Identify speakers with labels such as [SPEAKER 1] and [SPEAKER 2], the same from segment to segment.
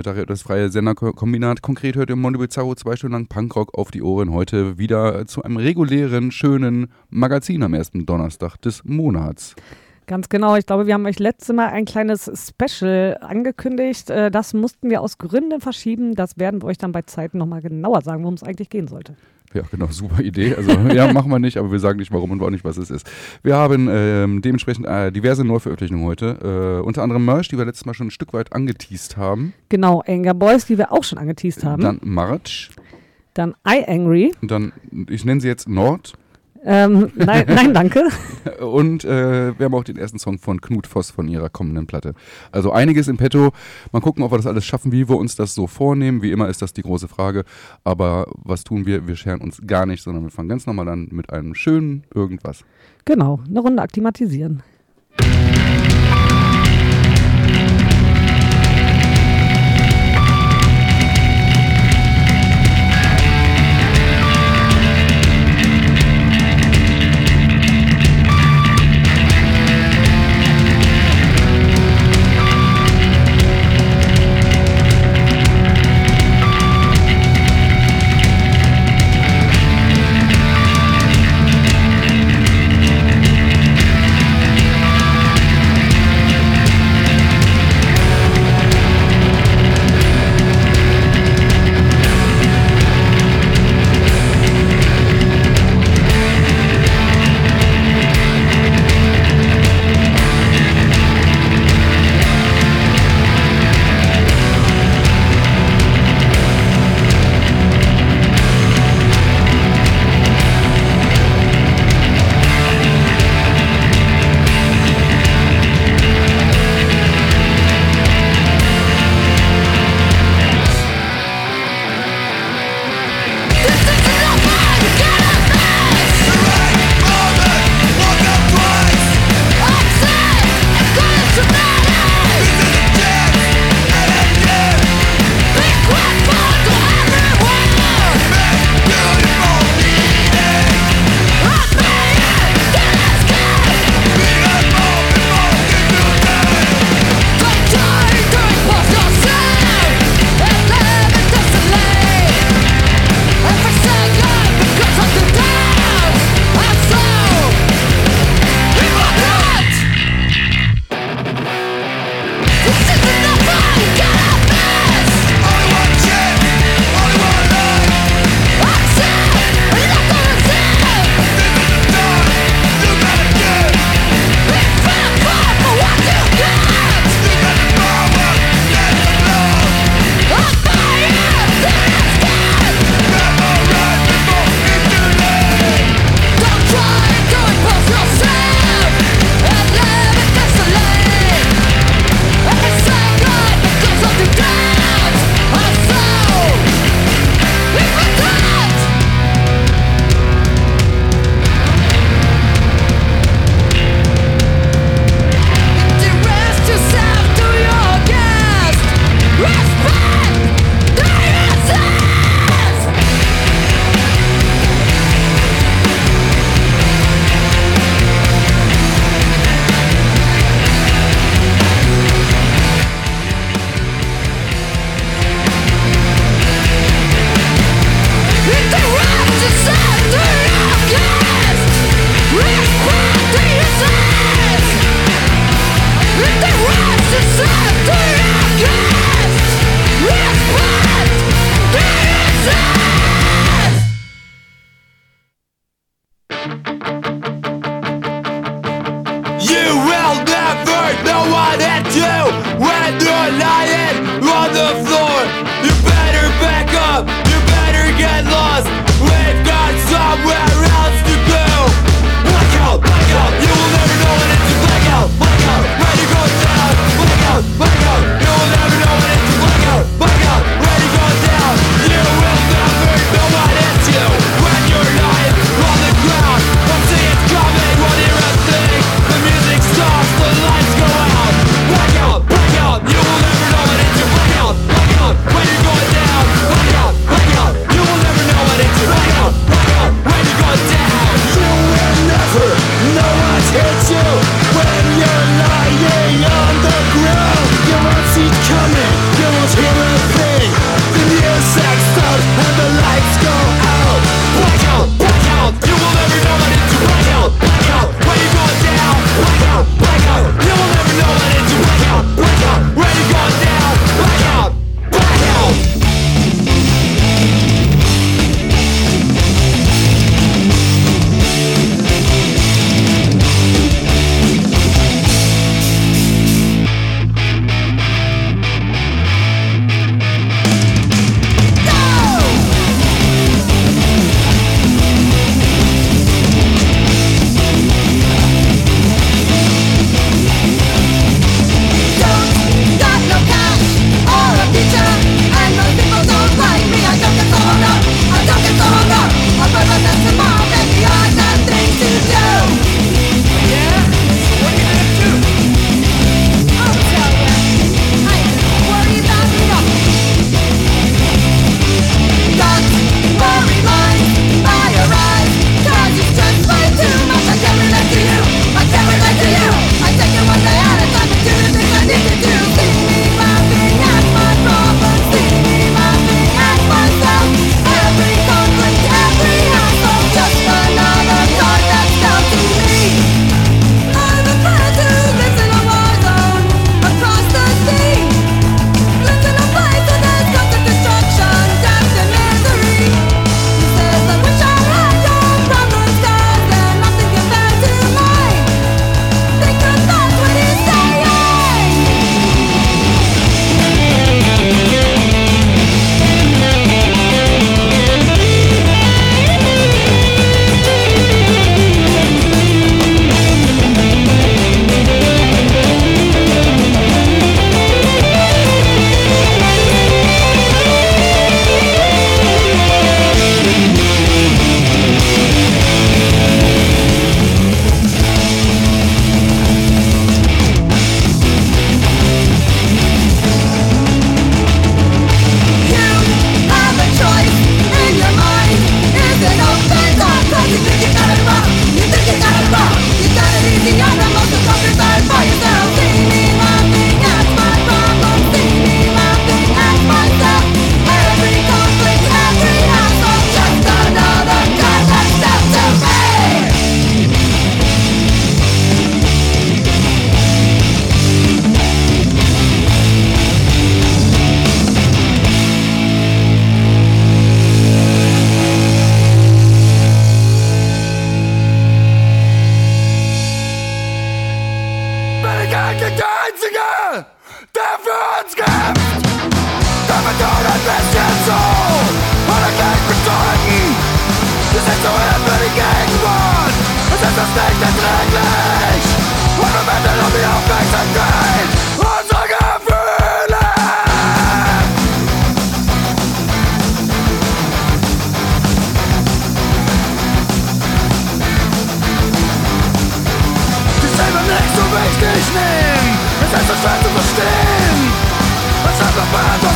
[SPEAKER 1] Nachmittag. Das freie Senderkombinat. Konkret hört ihr Mondo Bizarro zwei Stunden lang Punkrock auf die Ohren. Heute wieder zu einem regulären, schönen Magazin am ersten Donnerstag des Monats.
[SPEAKER 2] Ganz genau. Ich glaube, wir haben euch letzte Mal ein kleines Special angekündigt. Äh, das mussten wir aus Gründen verschieben. Das werden wir euch dann bei Zeiten nochmal genauer sagen, worum es eigentlich gehen sollte.
[SPEAKER 1] Ja, genau, super Idee. Also ja, machen wir nicht, aber wir sagen nicht warum und auch nicht, was es ist. Wir haben ähm, dementsprechend äh, diverse Neuveröffentlichungen heute. Äh, unter anderem Merch, die wir letztes Mal schon ein Stück weit angeteased haben.
[SPEAKER 2] Genau, Anger Boys, die wir auch schon angeteased haben.
[SPEAKER 1] Dann March.
[SPEAKER 2] Dann I Angry.
[SPEAKER 1] Und dann, ich nenne sie jetzt Nord.
[SPEAKER 2] Ähm, nein, nein, danke.
[SPEAKER 1] Und äh, wir haben auch den ersten Song von Knut Voss von ihrer kommenden Platte. Also einiges im Petto. Mal gucken, ob wir das alles schaffen, wie wir uns das so vornehmen. Wie immer ist das die große Frage. Aber was tun wir? Wir scheren uns gar nicht, sondern wir fangen ganz normal an mit einem schönen irgendwas.
[SPEAKER 2] Genau, eine Runde akklimatisieren.
[SPEAKER 3] nicht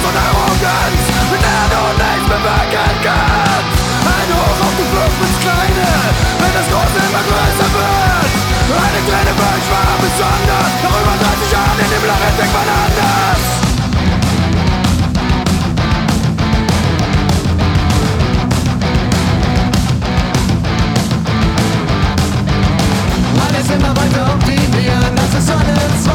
[SPEAKER 3] und Arroganz Mit der du nichts bewirken kannst. Ein Hoch auf die Flucht ins Kleine Wenn das Große immer größer wird. Eine kleine Welt war besonders Nach über 30 Jahren in dem Lachen denkt man anders.
[SPEAKER 4] Immer weiter optimieren, das ist alles,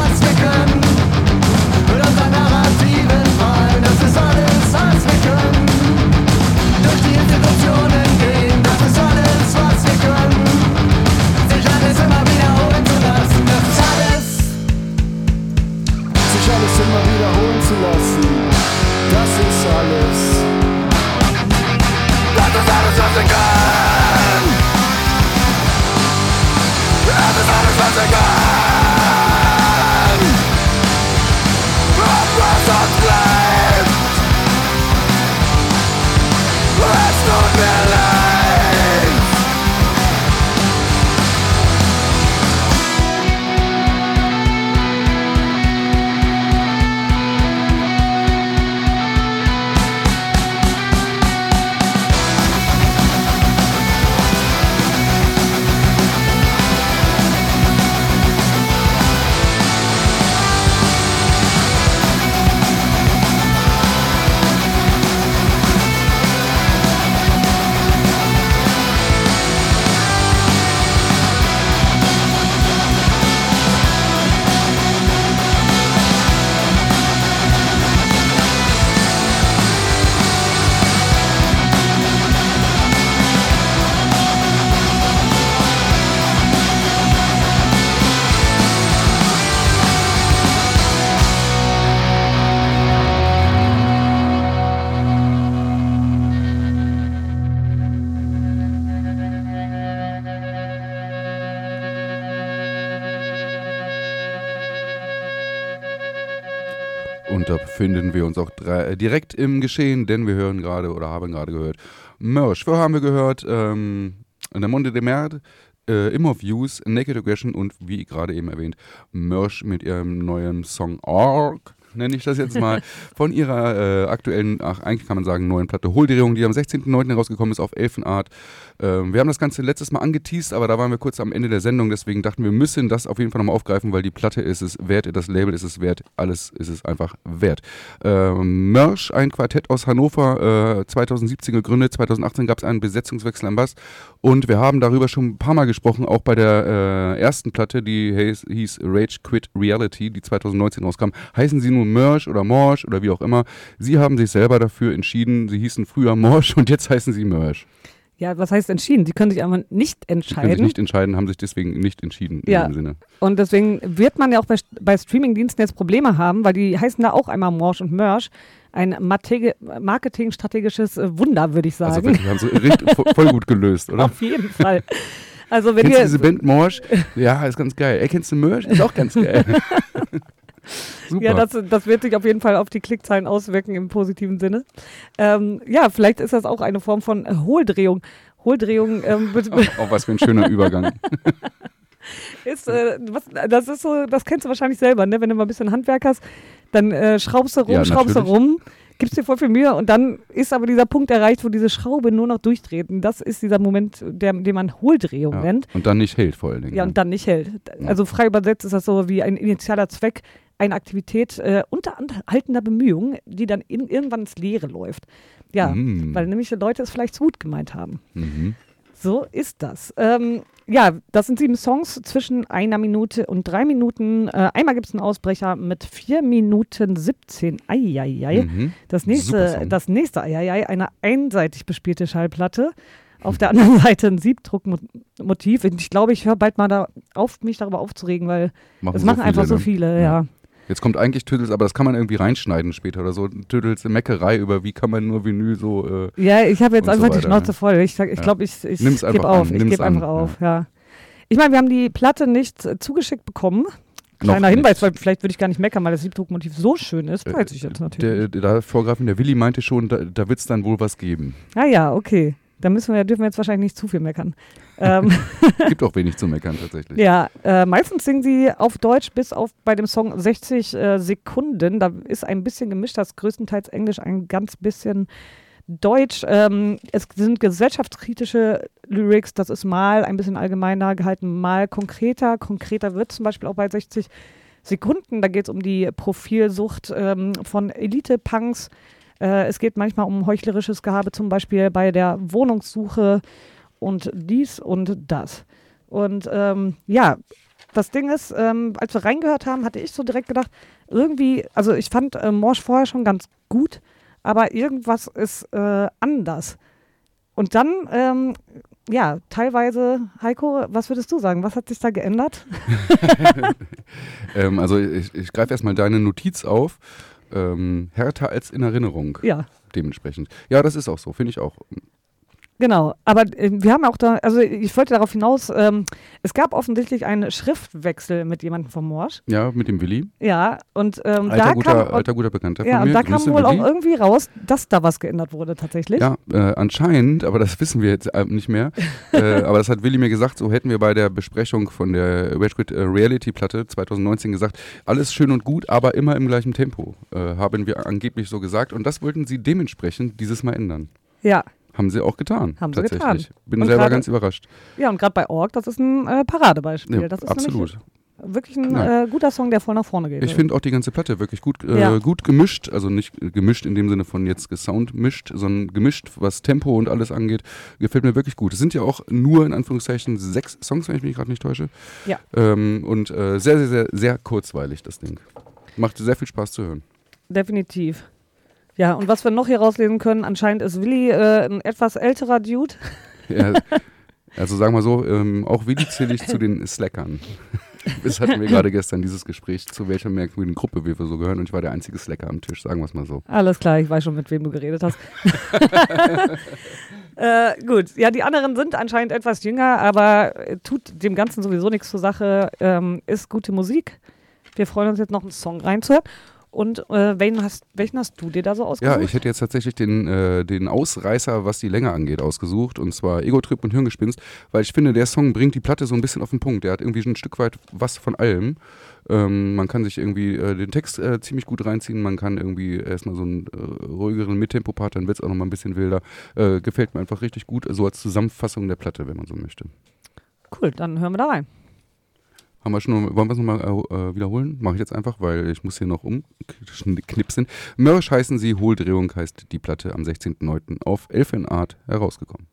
[SPEAKER 1] äh, direkt im Geschehen, denn wir hören gerade oder haben gerade gehört Merch. Vorher haben wir gehört ähm, Le Monde de Merde, äh, Im of Use, Naked Aggression und wie gerade eben erwähnt, Merch mit ihrem neuen Song Org. Nenne ich das jetzt mal, von ihrer äh, aktuellen, ach, eigentlich kann man sagen, neuen Platte Holdrehung, die am 16.09. herausgekommen ist auf Elfenart. Ähm, wir haben das Ganze letztes Mal angeteased, aber da waren wir kurz am Ende der Sendung, deswegen dachten wir, müssen das auf jeden Fall nochmal aufgreifen, weil die Platte ist es wert, das Label ist es wert, alles ist es einfach wert. Ähm, Mersch, ein Quartett aus Hannover, äh, 2017 gegründet, 2018 gab es einen Besetzungswechsel am Bass und wir haben darüber schon ein paar Mal gesprochen, auch bei der äh, ersten Platte, die hieß, hieß Rage Quit Reality, die 2019 rauskam. Heißen sie nur Mersch oder Morsch oder wie auch immer. Sie haben sich selber dafür entschieden, sie hießen früher Morsch und jetzt heißen sie Mersch.
[SPEAKER 2] Ja, was heißt entschieden? Sie können sich einfach nicht
[SPEAKER 1] Sie können sich
[SPEAKER 2] entscheiden.
[SPEAKER 1] nicht entscheiden, haben sich deswegen nicht entschieden
[SPEAKER 2] Ja.
[SPEAKER 1] in dem Sinne.
[SPEAKER 2] Und deswegen wird man ja auch bei, bei Streamingdiensten jetzt Probleme haben, weil die heißen da auch einmal Morsch und Mersch. Ein marketingstrategisches Wunder, würde ich
[SPEAKER 1] Also
[SPEAKER 2] sagen.
[SPEAKER 1] wirklich, haben sie richtig, vo- voll gut gelöst, oder?
[SPEAKER 2] Auf jeden Fall. Also wenn
[SPEAKER 1] Kennst du
[SPEAKER 2] ihr
[SPEAKER 1] diese Band Morsch? Ja, ist ganz geil. Ey, kennst du Mersch? Ist auch ganz geil. Super.
[SPEAKER 2] Ja, das, das wird sich auf jeden Fall auf die Klickzahlen auswirken im positiven Sinne. Ähm, ja, vielleicht ist das auch eine Form von Hohldrehung. Hohldrehung ähm, be-
[SPEAKER 1] Auch was für ein schöner Übergang.
[SPEAKER 2] ist, äh, was, das ist so, das kennst du wahrscheinlich selber, ne? Wenn du mal ein bisschen Handwerk hast, dann äh, schraubst du rum,
[SPEAKER 1] Ja,
[SPEAKER 2] schraubst du rum, gibst dir voll viel Mühe und dann ist aber dieser Punkt erreicht, wo diese Schraube nur noch durchdreht. Und das ist dieser Moment, der, den man Hohldrehung
[SPEAKER 1] Ja.
[SPEAKER 2] nennt.
[SPEAKER 1] Und dann nicht hält vor allen Dingen.
[SPEAKER 2] Ja,
[SPEAKER 1] ne?
[SPEAKER 2] und dann nicht hält. Also frei übersetzt ist das so wie ein initialer Zweck, eine Aktivität äh, unter anhaltender Bemühung, die dann in, irgendwann ins Leere läuft. Ja,
[SPEAKER 1] Mm.
[SPEAKER 2] weil nämlich die Leute es vielleicht zu gut gemeint haben.
[SPEAKER 1] Mhm.
[SPEAKER 2] So ist das. Ähm, ja, das sind sieben Songs zwischen einer Minute und drei Minuten. Äh, einmal gibt es einen Ausbrecher mit vier Minuten 17. Eieiei.
[SPEAKER 1] Mhm.
[SPEAKER 2] Das nächste, das nächste Eieiei, eine einseitig bespielte Schallplatte. Auf der anderen Seite ein Siebdruckmotiv. Und ich glaube, ich höre bald mal da auf, mich darüber aufzuregen, weil
[SPEAKER 1] Machen so
[SPEAKER 2] machen einfach
[SPEAKER 1] viele,
[SPEAKER 2] so
[SPEAKER 1] ne?
[SPEAKER 2] viele,
[SPEAKER 1] Ja.
[SPEAKER 2] ja.
[SPEAKER 1] Jetzt kommt eigentlich Tüdels, aber das kann man irgendwie reinschneiden später oder so. Tüdels Meckerei über, wie kann man nur Vinyl so. Äh,
[SPEAKER 2] Ja, ich habe jetzt
[SPEAKER 1] Und so
[SPEAKER 2] einfach die
[SPEAKER 1] weiter,
[SPEAKER 2] Schnauze
[SPEAKER 1] ne?
[SPEAKER 2] voll. Ich, sag- ich
[SPEAKER 1] Ja.
[SPEAKER 2] glaube, ich, ich gebe
[SPEAKER 1] einfach
[SPEAKER 2] auf.
[SPEAKER 1] an,
[SPEAKER 2] Ich gebe einfach
[SPEAKER 1] an,
[SPEAKER 2] auf, ja. Ich meine, wir haben die Platte nicht äh, zugeschickt bekommen.
[SPEAKER 1] Noch
[SPEAKER 2] Kleiner
[SPEAKER 1] nicht.
[SPEAKER 2] Hinweis, weil vielleicht würde ich gar nicht meckern, weil das Siebdruckmotiv so schön ist,
[SPEAKER 1] Äh,
[SPEAKER 2] weiß ich jetzt natürlich.
[SPEAKER 1] Der, der Vorgreifen, der Willi meinte schon, da, da wird es dann wohl was geben.
[SPEAKER 2] ah ja, okay. Da müssen wir, dürfen wir jetzt wahrscheinlich nicht zu viel meckern. ähm,
[SPEAKER 1] Gibt auch wenig zu meckern tatsächlich.
[SPEAKER 2] ja, äh, meistens singen sie auf Deutsch, bis auf bei dem Song 60 äh, Sekunden. Da ist ein bisschen gemischt, das größtenteils Englisch, ein ganz bisschen Deutsch. Ähm, es sind gesellschaftskritische Lyrics, das ist mal ein bisschen allgemeiner gehalten, mal konkreter. Konkreter wird zum Beispiel auch bei 60 Sekunden. Da geht es um die Profilsucht ähm, von Elite-Punks. Äh, es geht manchmal um heuchlerisches Gehabe, zum Beispiel bei der Wohnungssuche und dies und das. Und ähm, ja, das Ding ist, ähm, als wir reingehört haben, hatte ich so direkt gedacht, irgendwie, also ich fand äh, Morsch vorher schon ganz gut, aber irgendwas ist äh, anders. Und dann, ähm, ja, teilweise, Heiko, was würdest du sagen? Was hat sich da geändert?
[SPEAKER 1] Ähm, also ich, ich greife erstmal deine Notiz auf. Ähm, härter als in Erinnerung.
[SPEAKER 2] Ja,
[SPEAKER 1] Dementsprechend. Ja, das ist auch so, finde ich auch.
[SPEAKER 2] Genau. Aber äh, wir haben auch da, also ich wollte darauf hinaus, ähm, es gab offensichtlich einen Schriftwechsel mit jemandem vom Morsch.
[SPEAKER 1] Ja, mit dem Willi.
[SPEAKER 2] Ja, und ähm,
[SPEAKER 1] Alter,
[SPEAKER 2] da
[SPEAKER 1] guter,
[SPEAKER 2] kam,
[SPEAKER 1] alter guter Bekannter
[SPEAKER 2] ja,
[SPEAKER 1] von
[SPEAKER 2] und
[SPEAKER 1] mir.
[SPEAKER 2] da kam wohl
[SPEAKER 1] Willi.
[SPEAKER 2] auch irgendwie raus, dass da was geändert wurde tatsächlich.
[SPEAKER 1] Ja, äh, anscheinend, aber das wissen wir jetzt äh, nicht mehr. äh, aber das hat Willi mir gesagt, so hätten wir bei der Besprechung von der äh, Reality Platte 2019 gesagt, alles schön und gut, aber immer im gleichen Tempo, äh, haben wir angeblich so gesagt. Und das wollten sie dementsprechend dieses Mal ändern.
[SPEAKER 2] Ja,
[SPEAKER 1] Haben sie auch getan.
[SPEAKER 2] Haben sie
[SPEAKER 1] tatsächlich.
[SPEAKER 2] getan.
[SPEAKER 1] Bin
[SPEAKER 2] Und
[SPEAKER 1] selber
[SPEAKER 2] gerade-
[SPEAKER 1] ganz überrascht.
[SPEAKER 2] ja und gerade bei Org, das ist ein äh, Paradebeispiel.
[SPEAKER 1] Ja,
[SPEAKER 2] das ist
[SPEAKER 1] absolut.
[SPEAKER 2] wirklich ein äh, guter Song, der voll nach vorne geht.
[SPEAKER 1] Ich finde auch die ganze Platte wirklich gut, äh,
[SPEAKER 2] Ja.
[SPEAKER 1] gut gemischt. Also nicht gemischt in dem Sinne von jetzt gesound mischt, sondern gemischt, was Tempo und alles angeht. Gefällt mir wirklich gut. Es sind ja auch nur in Anführungszeichen sechs Songs, wenn ich mich gerade nicht täusche.
[SPEAKER 2] Ja.
[SPEAKER 1] Ähm, und äh, sehr, sehr, sehr, sehr kurzweilig, das Ding. Macht sehr viel Spaß zu hören.
[SPEAKER 2] Definitiv. Ja, und was wir noch hier rauslesen können, anscheinend ist Willi äh, ein etwas älterer Dude.
[SPEAKER 1] Ja, also sagen wir so, ähm, auch Willi zähle ich zu den Slackern. Das hatten wir gerade gestern, dieses Gespräch, zu welcher merkwürdigen Gruppe wir so gehören. Und ich war der einzige Slacker am Tisch, sagen wir es mal so.
[SPEAKER 2] Alles klar, ich weiß schon, mit wem du geredet hast. äh, gut, ja, die anderen sind anscheinend etwas jünger, aber äh, tut dem Ganzen sowieso nichts zur Sache. Ähm, ist gute Musik. Wir freuen uns jetzt noch einen Song reinzuhören. Und äh, welchen, hast, welchen hast du dir da so ausgesucht?
[SPEAKER 1] Ja, ich hätte jetzt tatsächlich den, äh, den Ausreißer, was die Länge angeht, ausgesucht. Und zwar Ego-Trip und Hirngespinst, weil ich finde, der Song bringt die Platte so ein bisschen auf den Punkt. Der hat irgendwie ein Stück weit was von allem. Ähm, man kann sich irgendwie äh, den Text äh, ziemlich gut reinziehen. Man kann irgendwie erstmal so einen äh, ruhigeren Mittempo-Part, dann wird es auch nochmal ein bisschen wilder. Äh, gefällt mir einfach richtig gut, so als Zusammenfassung der Platte, wenn man so möchte.
[SPEAKER 2] Cool, dann hören wir da rein.
[SPEAKER 1] Haben wir schon, wollen wir es nochmal äh, wiederholen? Mache ich jetzt einfach, weil ich muss hier noch umknipsen. Mörrisch heißen sie, Hohldrehung heißt die Platte am 16.09. auf Elfen Art herausgekommen.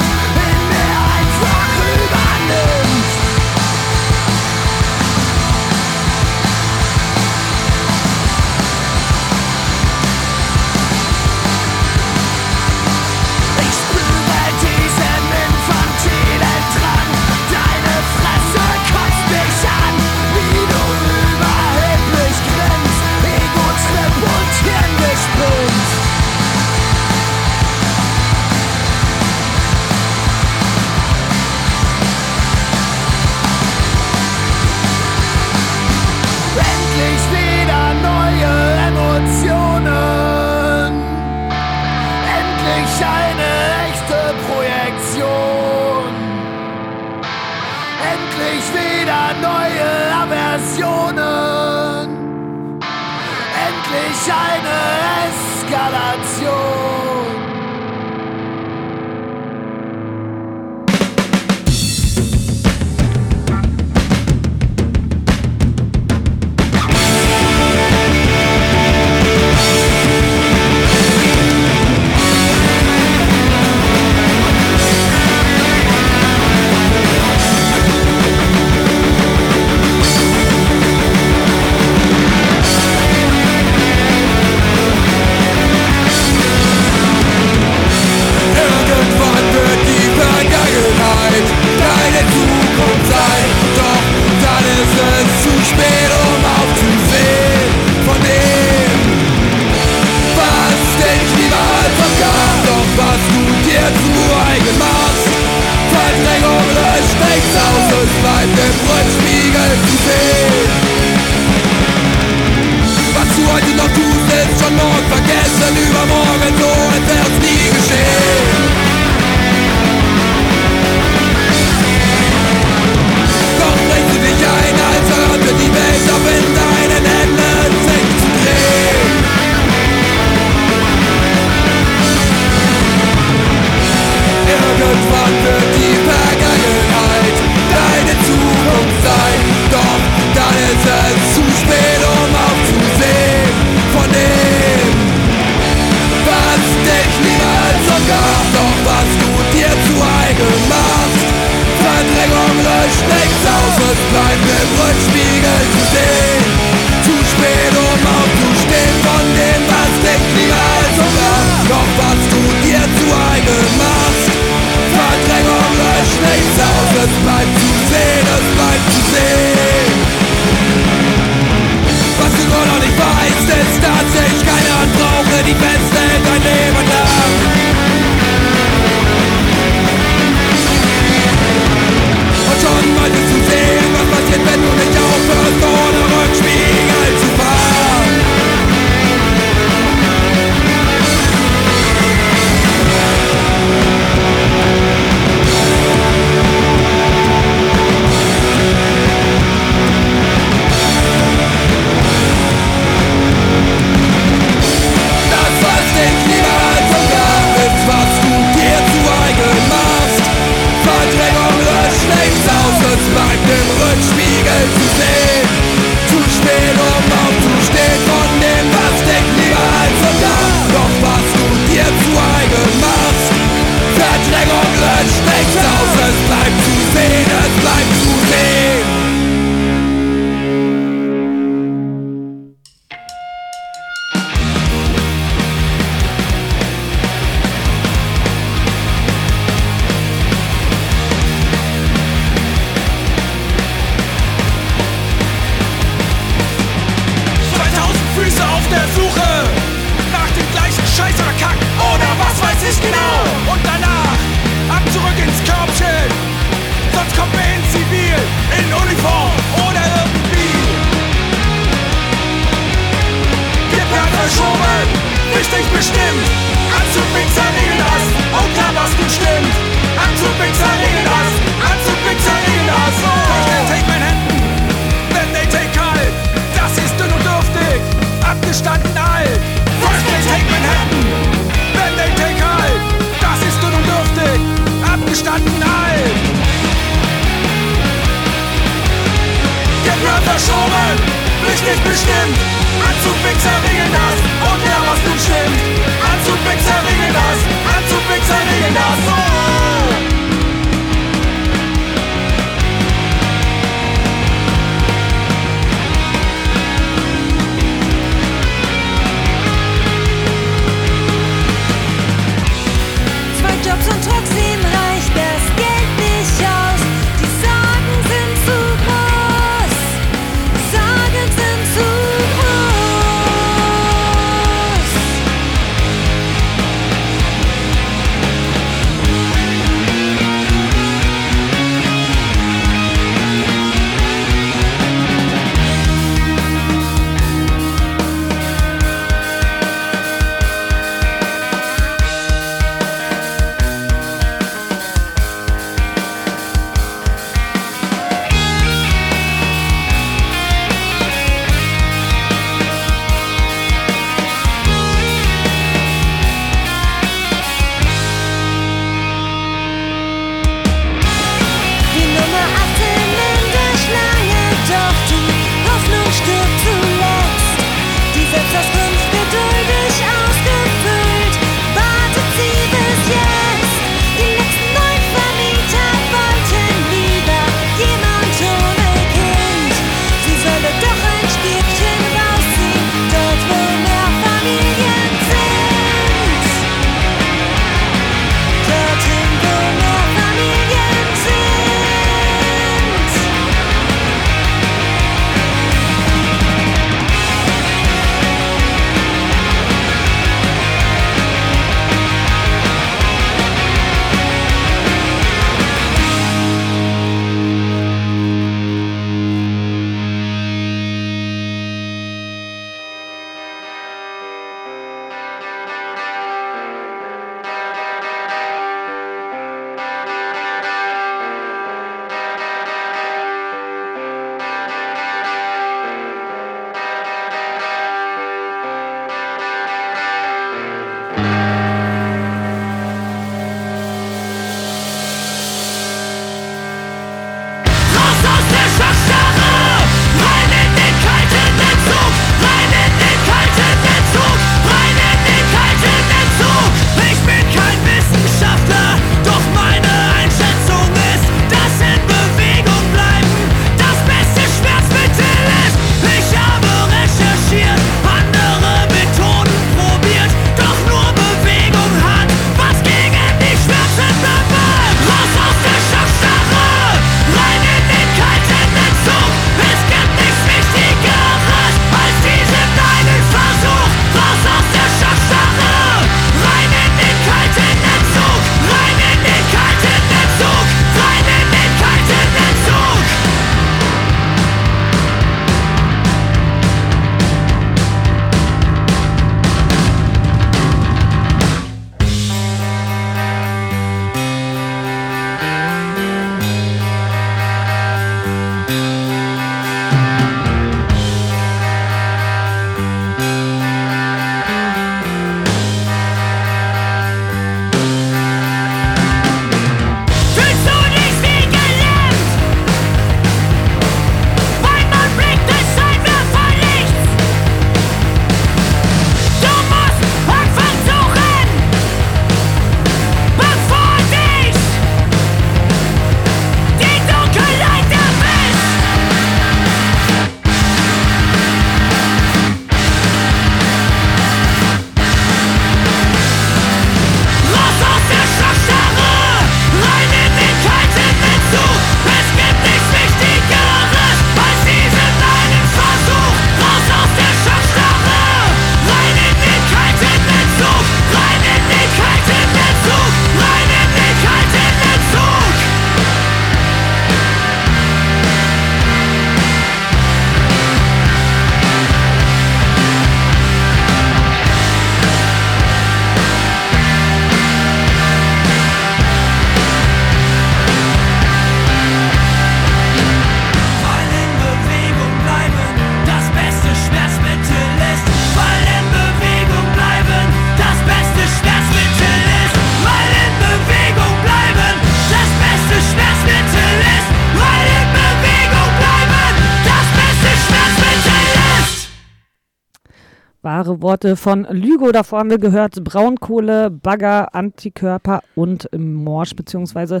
[SPEAKER 2] Worte von Lügo. Davor haben wir gehört Braunkohle, Bagger, Antikörper und Morsch bzw.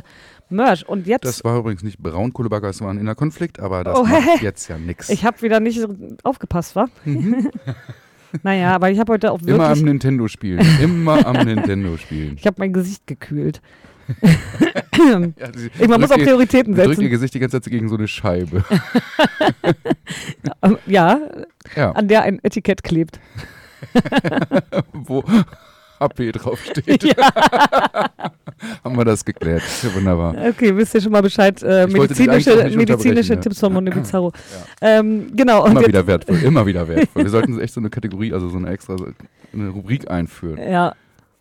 [SPEAKER 2] Mörsch. Und jetzt,
[SPEAKER 1] Das war übrigens nicht Braunkohlebagger, es war ein innerer Konflikt, aber das
[SPEAKER 2] Oh,
[SPEAKER 1] macht jetzt ja nichts.
[SPEAKER 2] ich habe wieder nicht aufgepasst, wa? naja, aber ich habe heute auch
[SPEAKER 1] Mhm. Immer am
[SPEAKER 2] wirklich,
[SPEAKER 1] Nintendo spielen. Immer am Nintendo spielen.
[SPEAKER 2] ich habe mein Gesicht gekühlt.
[SPEAKER 1] Ja,
[SPEAKER 2] Ich, man muss auch
[SPEAKER 1] drückt ihr-
[SPEAKER 2] Prioritäten
[SPEAKER 1] drückt ihr
[SPEAKER 2] setzen.
[SPEAKER 1] Gesicht die ganze Zeit gegen so eine Scheibe.
[SPEAKER 2] Ähm, Ja,
[SPEAKER 1] Ja,
[SPEAKER 2] an der ein Etikett klebt.
[SPEAKER 1] wo HP draufsteht.
[SPEAKER 2] ja,
[SPEAKER 1] Haben wir das geklärt. Ja, wunderbar.
[SPEAKER 2] okay, wisst ihr schon mal Bescheid. Äh, medizinische medizinische Tipps von Mono Bizarro. Ähm, genau,
[SPEAKER 1] Immer wieder wertvoll, immer wieder wertvoll. Wir sollten echt so eine Kategorie, also so eine extra eine Rubrik einführen.
[SPEAKER 2] ja,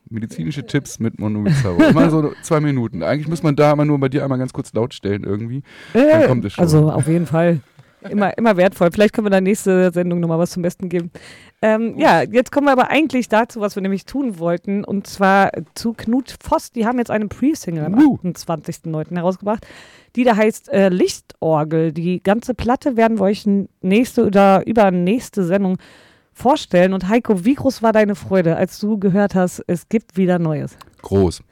[SPEAKER 1] Medizinische Tipps mit Bizarro. Immer so zwei Minuten. Eigentlich muss man da immer nur bei dir einmal ganz kurz laut stellen irgendwie.
[SPEAKER 2] Äh,
[SPEAKER 1] kommt es schon.
[SPEAKER 2] Also auf jeden Fall. Immer, immer wertvoll. Vielleicht können wir in der nächsten Sendung nochmal was zum Besten geben. Ähm, ja, jetzt kommen wir aber eigentlich dazu, was wir nämlich tun wollten. Und zwar zu Knut Voss. Die haben jetzt eine Pre-Single am
[SPEAKER 1] Uh.
[SPEAKER 2] 28.09. herausgebracht, die da heißt äh, Lichtorgel. Die ganze Platte werden wir euch nächste oder übernächste Sendung vorstellen. Und Heiko, wie groß war deine Freude, als du gehört hast, es gibt wieder Neues?
[SPEAKER 1] Groß.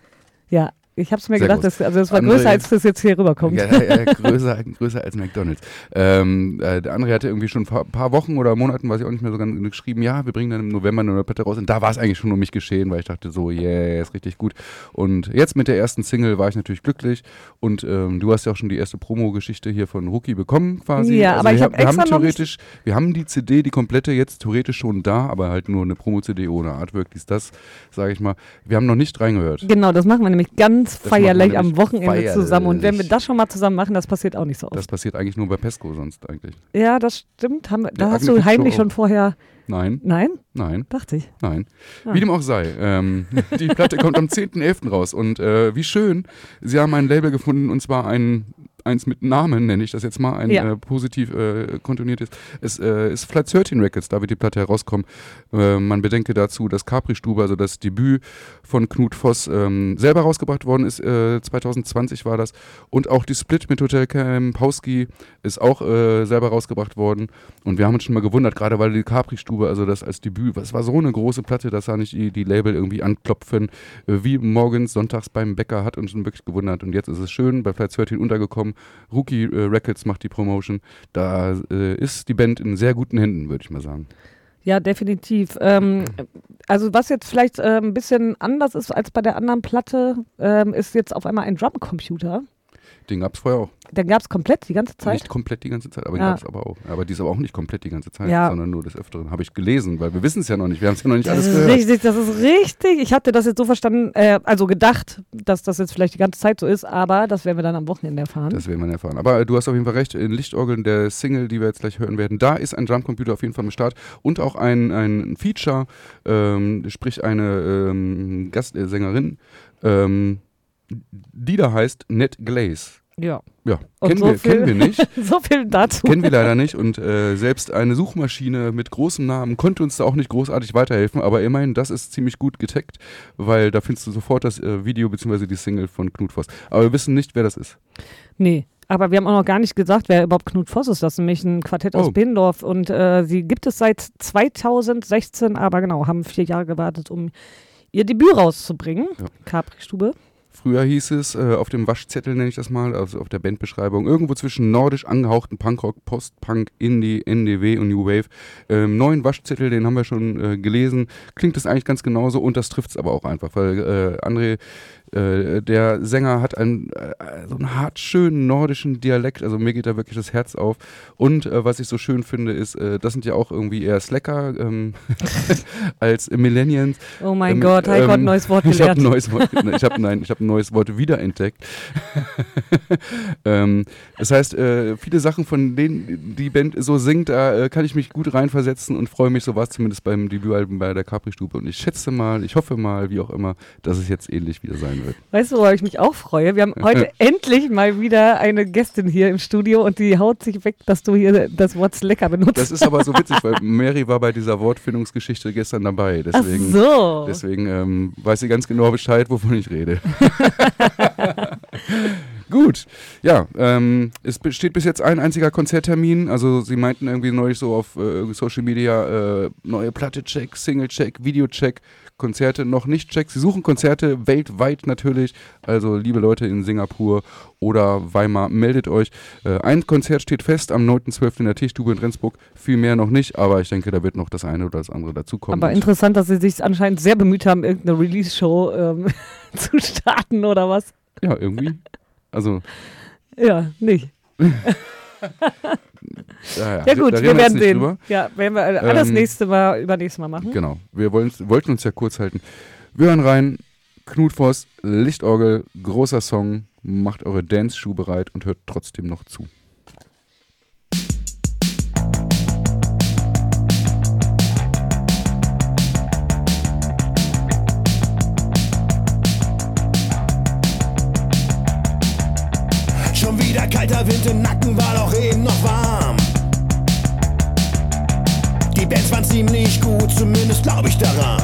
[SPEAKER 2] Ja, ich habe es mir
[SPEAKER 1] Sehr
[SPEAKER 2] gedacht, dass, also es war
[SPEAKER 1] André-
[SPEAKER 2] größer, als das jetzt hier rüberkommt.
[SPEAKER 1] Ja, ja, ja, größer, größer als McDonalds. Ähm, äh, der andere hatte irgendwie schon vor ein paar Wochen oder Monaten, weiß ich auch nicht mehr so ganz geschrieben, ja, wir bringen dann im November eine Platte raus. Und da war es eigentlich schon um mich geschehen, weil ich dachte so, yeah, ist richtig gut. Und jetzt mit der ersten Single war ich natürlich glücklich. Und ähm, du hast ja auch schon die erste Promo-Geschichte hier von Rookie bekommen quasi.
[SPEAKER 2] Ja, aber
[SPEAKER 1] wir,
[SPEAKER 2] ich hab
[SPEAKER 1] wir haben
[SPEAKER 2] extra noch nicht-
[SPEAKER 1] theoretisch, wir haben die CD, die komplette jetzt theoretisch schon da, aber halt nur eine Promo-CD ohne Artwork, dies, das, sage ich mal. Wir haben noch nicht reingehört.
[SPEAKER 2] Genau, das machen wir nämlich ganz
[SPEAKER 1] Wir
[SPEAKER 2] feierlich am Wochenende
[SPEAKER 1] feierlich.
[SPEAKER 2] zusammen. Und wenn wir das schon mal zusammen machen, das passiert auch nicht so oft.
[SPEAKER 1] Das passiert eigentlich nur bei Pesco sonst eigentlich.
[SPEAKER 2] ja, das stimmt. Haben, da hast
[SPEAKER 1] Agne
[SPEAKER 2] du heimlich schon vorher.
[SPEAKER 1] Nein,
[SPEAKER 2] Nein?
[SPEAKER 1] nein.
[SPEAKER 2] Dachte ich.
[SPEAKER 1] Nein.
[SPEAKER 2] Ah.
[SPEAKER 1] Wie dem auch sei. Ähm, die Platte kommt am 10.11. raus. Und äh, wie schön, sie haben ein Label gefunden und zwar ein, eins mit Namen, nenne ich das jetzt mal, ein
[SPEAKER 2] Ja.
[SPEAKER 1] äh, positiv äh, kontoniertes. Es äh, ist Flight 13 Records, da wird die Platte herauskommen. Äh, man bedenke dazu, dass Capri-Stube, also das Debüt von Knut Voss, ähm, selber rausgebracht worden ist. Äh, 2020 war das. Und auch die Split mit Hotel Kempowski ist auch äh, selber rausgebracht worden. Und wir haben uns schon mal gewundert, gerade weil die Capri-Stube, also das als Debüt, was war so eine große Platte, dass da nicht die, die Label irgendwie anklopfen, äh, wie morgens, sonntags beim Bäcker, hat uns schon wirklich gewundert. Und jetzt ist es schön, bei Flight 13 untergekommen. Rookie äh, Records macht die Promotion. Da äh, ist die Band in sehr guten Händen, würde ich mal sagen.
[SPEAKER 2] Ja, definitiv. Ähm, also was jetzt vielleicht äh, ein bisschen anders ist als bei der anderen Platte, ähm, ist jetzt auf einmal ein Drumcomputer.
[SPEAKER 1] Den gab es vorher auch.
[SPEAKER 2] Den gab es komplett die ganze Zeit.
[SPEAKER 1] Nicht komplett die ganze Zeit, aber den
[SPEAKER 2] Ja.
[SPEAKER 1] gab es aber auch. Aber die ist aber auch nicht komplett die ganze Zeit,
[SPEAKER 2] Ja.
[SPEAKER 1] sondern nur des Öfteren. Habe ich gelesen, weil wir wissen es ja noch nicht. Wir haben es ja noch nicht
[SPEAKER 2] Das
[SPEAKER 1] alles
[SPEAKER 2] ist
[SPEAKER 1] gehört.
[SPEAKER 2] richtig, das ist richtig. Ich hatte das jetzt so verstanden, äh, also gedacht, dass das jetzt vielleicht die ganze Zeit so ist, aber das werden wir dann am Wochenende erfahren.
[SPEAKER 1] Das werden wir erfahren. Aber äh, du hast auf jeden Fall recht, in Lichtorgeln, der Single, die wir jetzt gleich hören werden, da ist ein Drumcomputer auf jeden Fall am Start und auch ein, ein Feature, ähm, sprich eine ähm, Gastsängerin, ähm, die da heißt Ned Glaze.
[SPEAKER 2] ja.
[SPEAKER 1] Ja,
[SPEAKER 2] Und
[SPEAKER 1] kennen,
[SPEAKER 2] so
[SPEAKER 1] wir,
[SPEAKER 2] viel-
[SPEAKER 1] kennen wir nicht.
[SPEAKER 2] So viel dazu.
[SPEAKER 1] Kennen wir leider nicht und äh, selbst eine Suchmaschine mit großem Namen konnte uns da auch nicht großartig weiterhelfen, aber immerhin, das ist ziemlich gut getaggt, weil da findest du sofort das äh, Video bzw. die Single von Knut Voss. Aber wir wissen nicht, wer das ist.
[SPEAKER 2] Nee, aber wir haben auch noch gar nicht gesagt, wer überhaupt Knut Voss ist. Das ist nämlich ein Quartett aus
[SPEAKER 1] Oh.
[SPEAKER 2] Bindorf und äh, sie gibt es seit 2016, aber genau, haben vier Jahre gewartet, um ihr Debüt rauszubringen.
[SPEAKER 1] Ja.
[SPEAKER 2] Capri-Stube.
[SPEAKER 1] Früher hieß es äh, auf dem Waschzettel, nenne ich das mal, also auf der Bandbeschreibung, irgendwo zwischen nordisch angehauchten Punkrock, Postpunk, Indie, NDW und New Wave. Ähm, neuen Waschzettel, den haben wir schon äh, gelesen. Klingt das eigentlich ganz genauso und das trifft es aber auch einfach, weil äh, André, äh, der Sänger, hat einen, äh, so einen hart schönen nordischen Dialekt, also mir geht da wirklich das Herz auf. Und äh, was ich so schön finde, ist, äh, das sind ja auch irgendwie eher Slacker ähm, als Millennials.
[SPEAKER 2] Oh mein
[SPEAKER 1] Ähm,
[SPEAKER 2] Gott, Heiko hat ein
[SPEAKER 1] ähm,
[SPEAKER 2] neues Wort
[SPEAKER 1] Ich habe ein
[SPEAKER 2] gelernt.
[SPEAKER 1] neues Wort, ich habe nein, ich habe ein neues Wort wiederentdeckt. ähm, das heißt, äh, viele Sachen, von denen die Band so singt, da kann ich mich gut reinversetzen und freue mich, so war es zumindest beim Debütalbum bei der Capri-Stube. Und ich schätze mal, ich hoffe mal, wie auch immer, dass es jetzt ähnlich wieder sein wird.
[SPEAKER 2] Weißt du, worauf ich mich auch freue? Wir haben heute endlich mal wieder eine Gästin hier im Studio und die haut sich weg, dass du hier das Wort Slacker benutzt.
[SPEAKER 1] Das ist aber so witzig, weil Mary war bei dieser Wortfindungsgeschichte gestern dabei.
[SPEAKER 2] Ach
[SPEAKER 1] Deswegen,
[SPEAKER 2] so.
[SPEAKER 1] deswegen ähm, weiß sie ganz genau Bescheid, wovon ich rede. Gut. Ja, ähm, es besteht bis jetzt ein einziger Konzerttermin. Also sie meinten irgendwie neulich so auf äh, Social Media äh, neue Platte check, Single check, Video check, Konzerte noch nicht check. Sie suchen Konzerte weltweit natürlich. Also liebe Leute in Singapur oder Weimar, meldet euch. Äh, ein Konzert steht fest am 9.12. in der Tischstube in Rendsburg. Viel mehr noch nicht, aber ich denke, da wird noch das eine oder das andere dazukommen.
[SPEAKER 2] Aber interessant, dass sie sich anscheinend sehr bemüht haben, irgendeine Release-Show ähm, zu starten oder was.
[SPEAKER 1] ja, irgendwie. Also,
[SPEAKER 2] Ja, nicht.
[SPEAKER 1] ja, ja.
[SPEAKER 2] Gut, wir werden sehen.
[SPEAKER 1] drüber.
[SPEAKER 2] Ja, werden wir äh, alles
[SPEAKER 1] Ähm,
[SPEAKER 2] nächste Mal, übernächstes Mal machen.
[SPEAKER 1] Genau. Wir wollten uns ja kurz halten. Wir hören rein. Knut Voss, Lichtorgel, großer Song. Macht eure Dance-Schuhe bereit und hört trotzdem noch zu.
[SPEAKER 4] Zumindest glaube ich daran.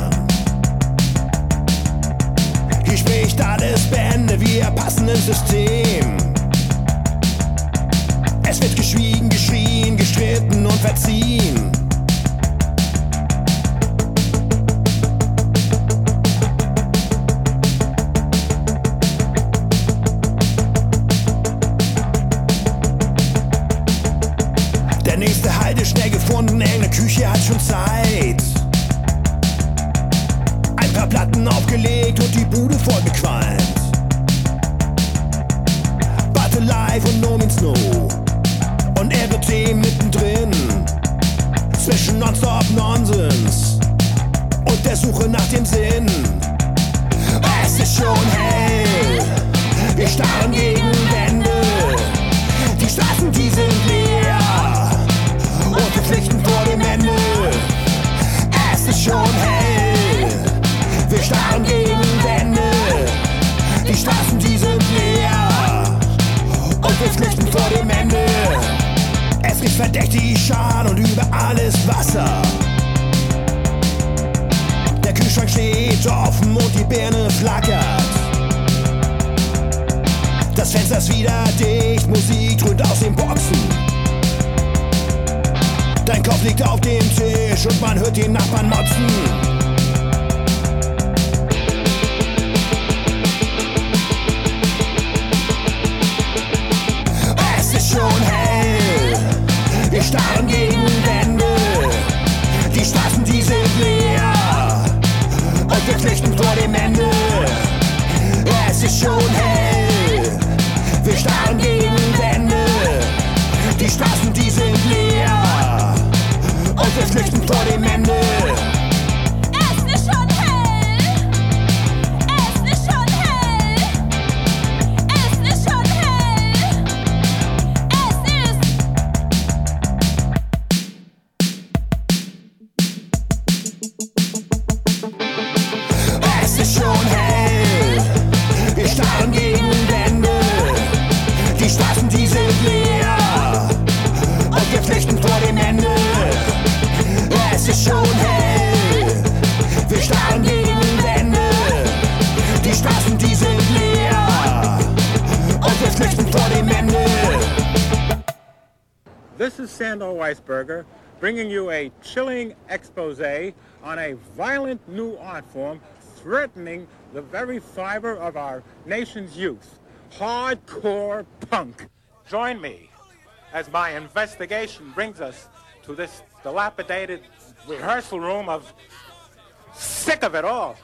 [SPEAKER 5] On a violent new art form threatening the very fiber of our nation's youth hardcore punk. Join me as my investigation brings us to this dilapidated rehearsal room of sick of it all.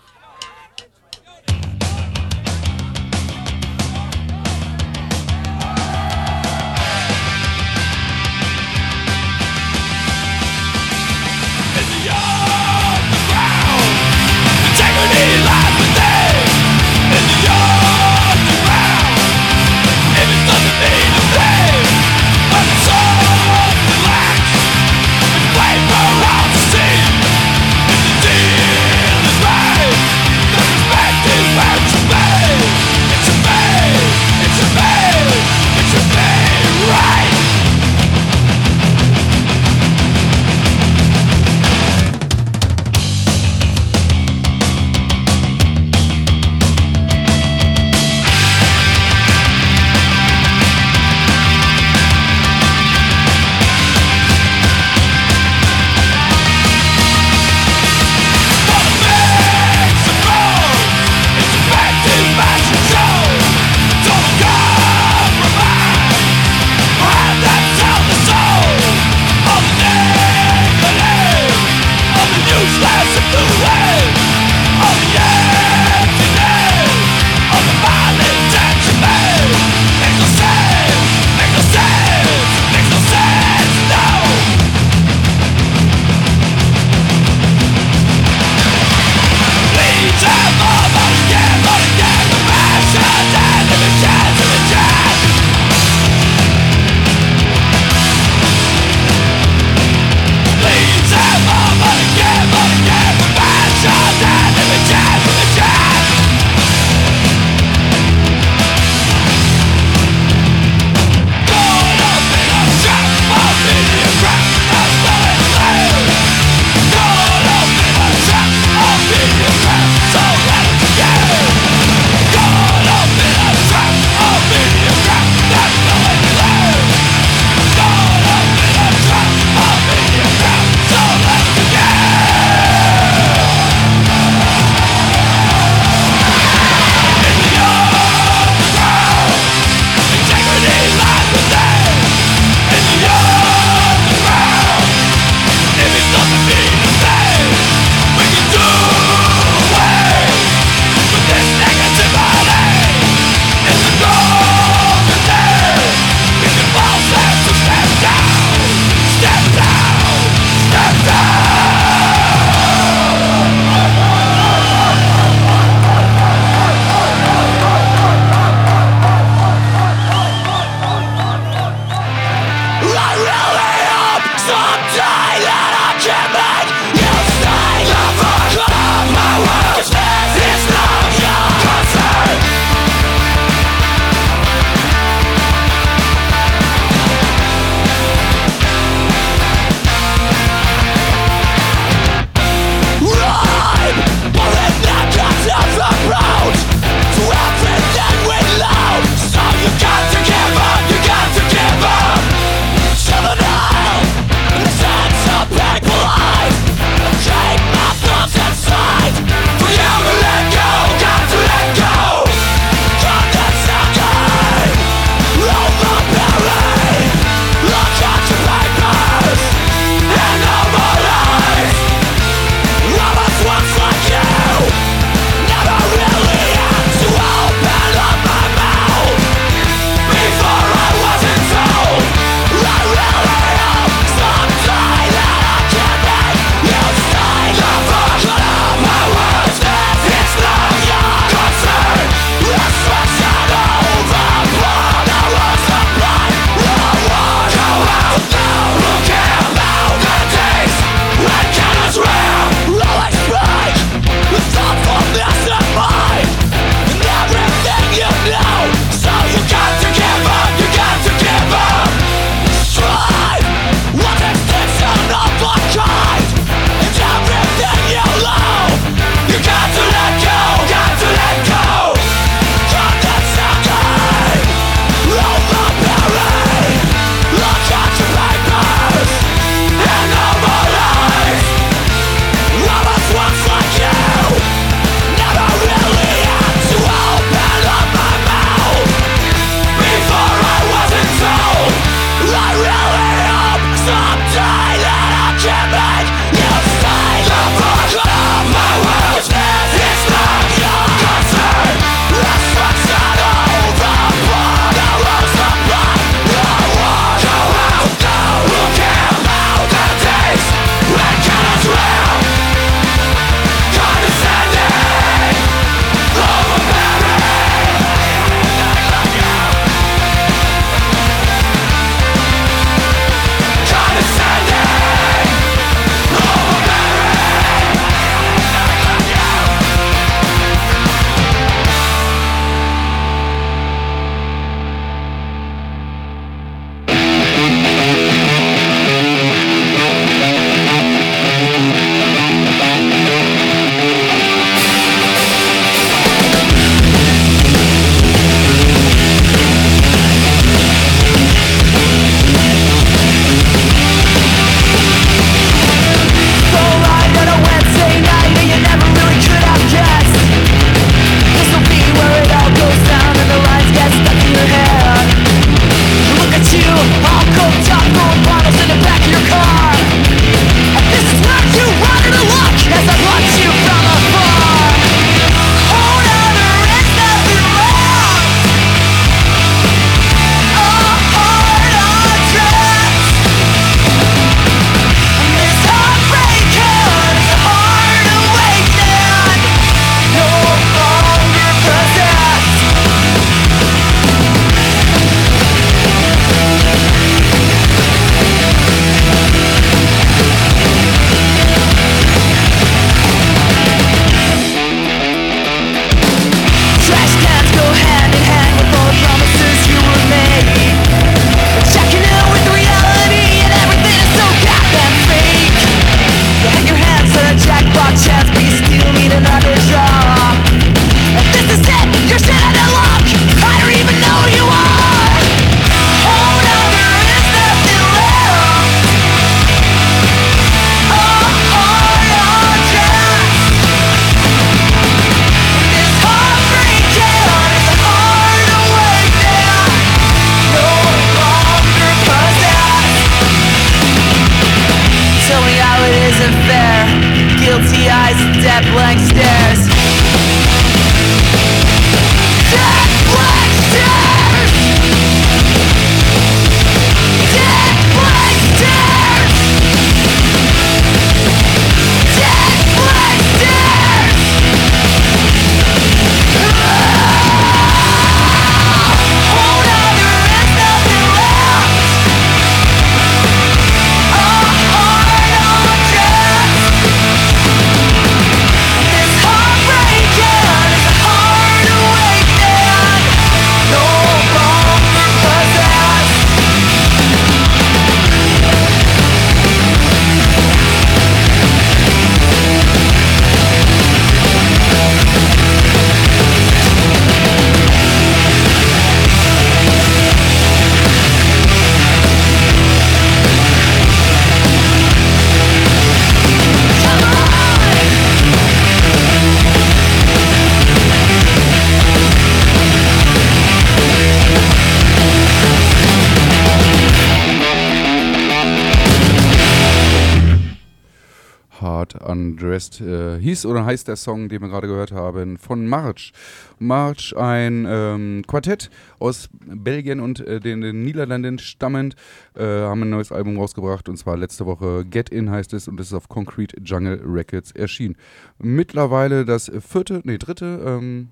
[SPEAKER 1] Hard Undressed äh, hieß oder heißt der Song, den wir gerade gehört haben, von March. March, ein ähm, Quartett aus Belgien und äh, den, den Niederlanden stammend, äh, haben ein neues Album rausgebracht und zwar letzte Woche Get In heißt es und es ist auf Concrete Jungle Records erschienen. Mittlerweile das vierte, nee, dritte ähm,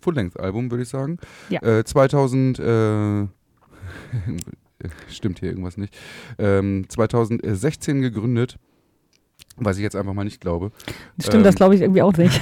[SPEAKER 1] Full-Length-Album, würde ich sagen.
[SPEAKER 2] Ja.
[SPEAKER 1] Äh, 2000, äh, stimmt hier irgendwas nicht, ähm, 2016 gegründet, was ich jetzt einfach mal nicht glaube.
[SPEAKER 2] Stimmt,
[SPEAKER 1] Ähm,
[SPEAKER 2] das glaube ich irgendwie auch nicht.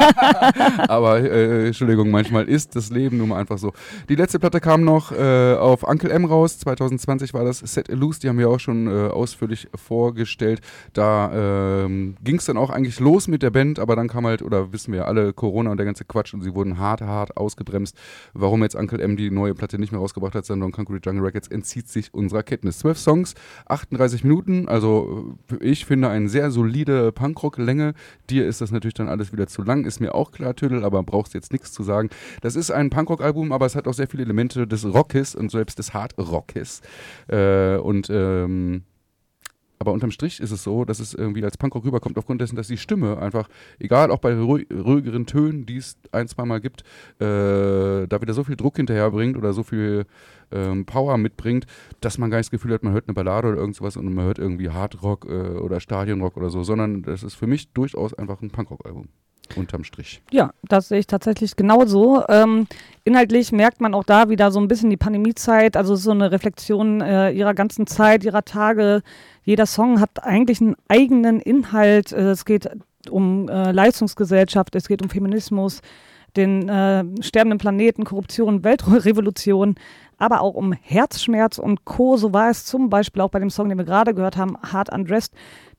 [SPEAKER 1] Aber äh, Entschuldigung, manchmal ist das Leben nun mal einfach so. Die letzte Platte kam noch äh, auf Uncle M raus. 2020 war das Set Loose. Die haben wir auch schon äh, ausführlich vorgestellt. Da ähm, ging es dann auch eigentlich los mit der Band, aber dann kam halt, oder wissen wir alle, Corona und der ganze Quatsch und sie wurden hart, hart ausgebremmt. Warum jetzt Uncle M die neue Platte nicht mehr rausgebracht hat, sondern Concrete Jungle Records, entzieht sich unserer Kenntnis. Zwölf Songs, 38 Minuten. Also äh, ich finde eine sehr solide Punkrock-Länge. Dir ist das natürlich dann alles wieder zu lang, ist mir auch klar, Tüdel, aber brauchst jetzt nichts zu sagen. Das ist ein Punkrock-Album, aber es hat auch sehr viele Elemente des Rockes und selbst des Hard-Rockes. Äh, und ähm, aber unterm Strich ist es so, dass es irgendwie als Punkrock rüberkommt, aufgrund dessen, dass die Stimme einfach, egal auch bei ruhig, ruhigeren Tönen, die es ein, zweimal gibt, äh, da wieder so viel Druck hinterherbringt oder so viel ähm, Power mitbringt, dass man gar nicht das Gefühl hat, man hört eine Ballade oder irgendwas und man hört irgendwie Hardrock äh, oder Stadionrock oder so, sondern das ist für mich durchaus einfach ein Punkrock-Album. Unterm Strich.
[SPEAKER 2] Ja, das sehe ich tatsächlich genauso. Ähm, inhaltlich merkt man auch da wieder so ein bisschen die Pandemiezeit, also so eine Reflexion äh, ihrer ganzen Zeit, ihrer Tage. Jeder Song hat eigentlich einen eigenen Inhalt. Äh, es geht um äh, Leistungsgesellschaft, es geht um Feminismus, den äh, sterbenden Planeten, Korruption, Weltrevolution, aber auch um Herzschmerz und Co. So war es zum Beispiel auch bei dem Song, den wir gerade gehört haben, Hard Undressed.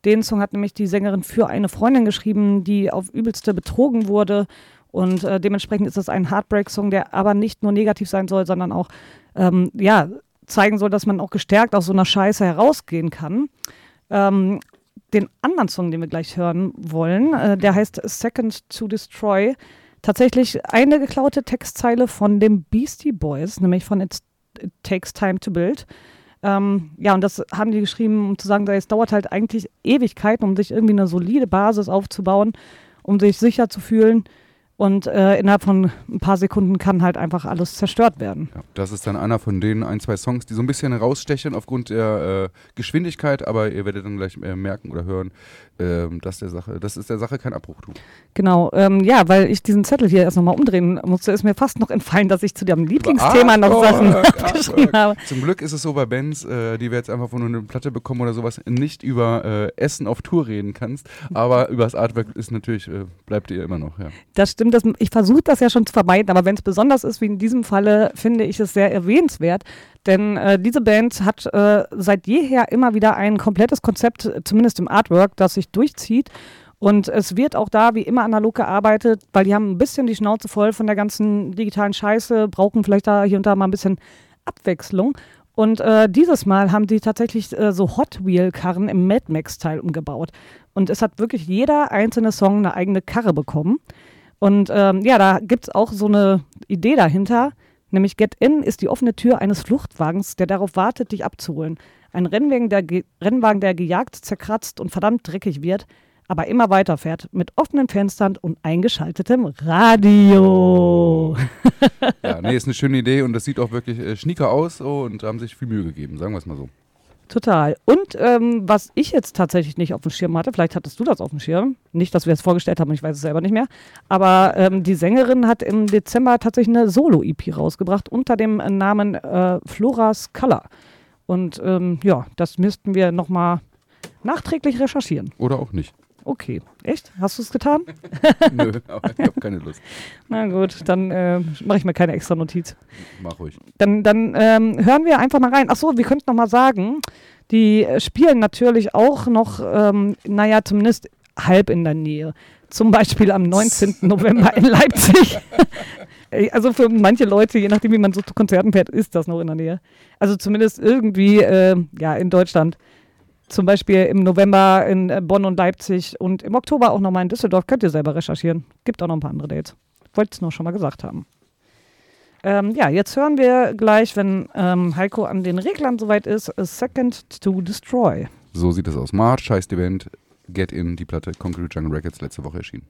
[SPEAKER 2] Den Song hat nämlich die Sängerin für eine Freundin geschrieben, die auf übelste betrogen wurde. Und äh, dementsprechend ist es ein Heartbreak-Song, der aber nicht nur negativ sein soll, sondern auch ähm, ja, zeigen soll, dass man auch gestärkt aus so einer Scheiße herausgehen kann. Ähm, den anderen Song, den wir gleich hören wollen, äh, der heißt Second to Destroy. Tatsächlich eine geklaute Textzeile von den Beastie Boys, nämlich von It's, It Takes Time to Build. Ähm, ja, und das haben die geschrieben, um zu sagen, es dauert halt eigentlich Ewigkeiten, um sich irgendwie eine solide Basis aufzubauen, um sich sicher zu fühlen. Und äh, innerhalb von ein paar Sekunden kann halt einfach alles zerstört werden.
[SPEAKER 1] Ja, das ist dann einer von den ein, zwei Songs, die so ein bisschen herausstechen aufgrund der äh, Geschwindigkeit, aber ihr werdet dann gleich äh, merken oder hören, ähm, dass der Sache, das ist der Sache kein Abbruch tut.
[SPEAKER 2] Genau, ähm, ja, weil ich diesen Zettel hier erst nochmal umdrehen musste, ist mir fast noch entfallen, dass ich zu dem Lieblingsthema noch Sachen aufgeschrieben habe.
[SPEAKER 1] Zum Glück ist es so bei Bands, äh, die wir jetzt einfach von eine Platte bekommen oder sowas, nicht über äh, Essen auf Tour reden kannst, aber über das Artwork ist natürlich, äh, bleibt ihr immer noch, ja.
[SPEAKER 2] Das stimmt, das, ich versuche das ja schon zu vermeiden, aber wenn es besonders ist, wie in diesem Falle, finde ich es sehr erwähnenswert. Denn äh, diese Band hat äh, seit jeher immer wieder ein komplettes Konzept, zumindest im Artwork, das sich durchzieht. Und es wird auch da wie immer analog gearbeitet, weil die haben ein bisschen die Schnauze voll von der ganzen digitalen Scheiße, brauchen vielleicht da hier und da mal ein bisschen Abwechslung. Und äh, dieses Mal haben die tatsächlich äh, so Hot Wheel-Karren im Mad Max-Teil umgebaut. Und es hat wirklich jeder einzelne Song eine eigene Karre bekommen. Und ähm, ja, da gibt es auch so eine Idee dahinter, nämlich Get In ist die offene Tür eines Fluchtwagens, der darauf wartet, dich abzuholen. Ein Rennwagen, der, ge Rennwagen, der gejagt, zerkratzt und verdammt dreckig wird, aber immer weiterfährt mit offenen Fenstern und eingeschaltetem Radio.
[SPEAKER 1] ja, nee, ist eine schöne Idee und das sieht auch wirklich äh, schnieker aus so, und haben sich viel Mühe gegeben, sagen wir es mal so.
[SPEAKER 2] Total. Und ähm, was ich jetzt tatsächlich nicht auf dem Schirm hatte, vielleicht hattest du das auf dem Schirm, nicht, dass wir es vorgestellt haben, ich weiß es selber nicht mehr, aber ähm, die Sängerin hat im Dezember tatsächlich eine Solo-EP rausgebracht unter dem Namen äh, Flora's Color. Und ähm, ja, das müssten wir nochmal nachträglich recherchieren.
[SPEAKER 1] Oder auch nicht.
[SPEAKER 2] Okay, echt? Hast du es getan?
[SPEAKER 1] Nö, aber ich habe keine Lust.
[SPEAKER 2] Na gut, dann äh, mache ich mir keine extra Notiz.
[SPEAKER 1] Mach ruhig.
[SPEAKER 2] Dann, dann ähm, hören wir einfach mal rein. Achso, wir könnten noch mal sagen, die äh, spielen natürlich auch noch, ähm, naja, zumindest halb in der Nähe. Zum Beispiel am 19. November in Leipzig. Also für manche Leute, je nachdem, wie man so zu Konzerten fährt, ist das noch in der Nähe. Also zumindest irgendwie, äh, ja, in Deutschland. Zum Beispiel im November in äh, Bonn und Leipzig und im Oktober auch nochmal in Düsseldorf. Könnt ihr selber recherchieren. Gibt auch noch ein paar andere Dates. Wollte es nur schon mal gesagt haben. Ähm, ja, jetzt hören wir gleich, wenn ähm, Heiko an den Reglern soweit ist, A Second to Destroy.
[SPEAKER 1] So sieht es aus. March heißt Band.
[SPEAKER 6] Get In, die Platte Concrete Jungle Records, letzte Woche erschienen.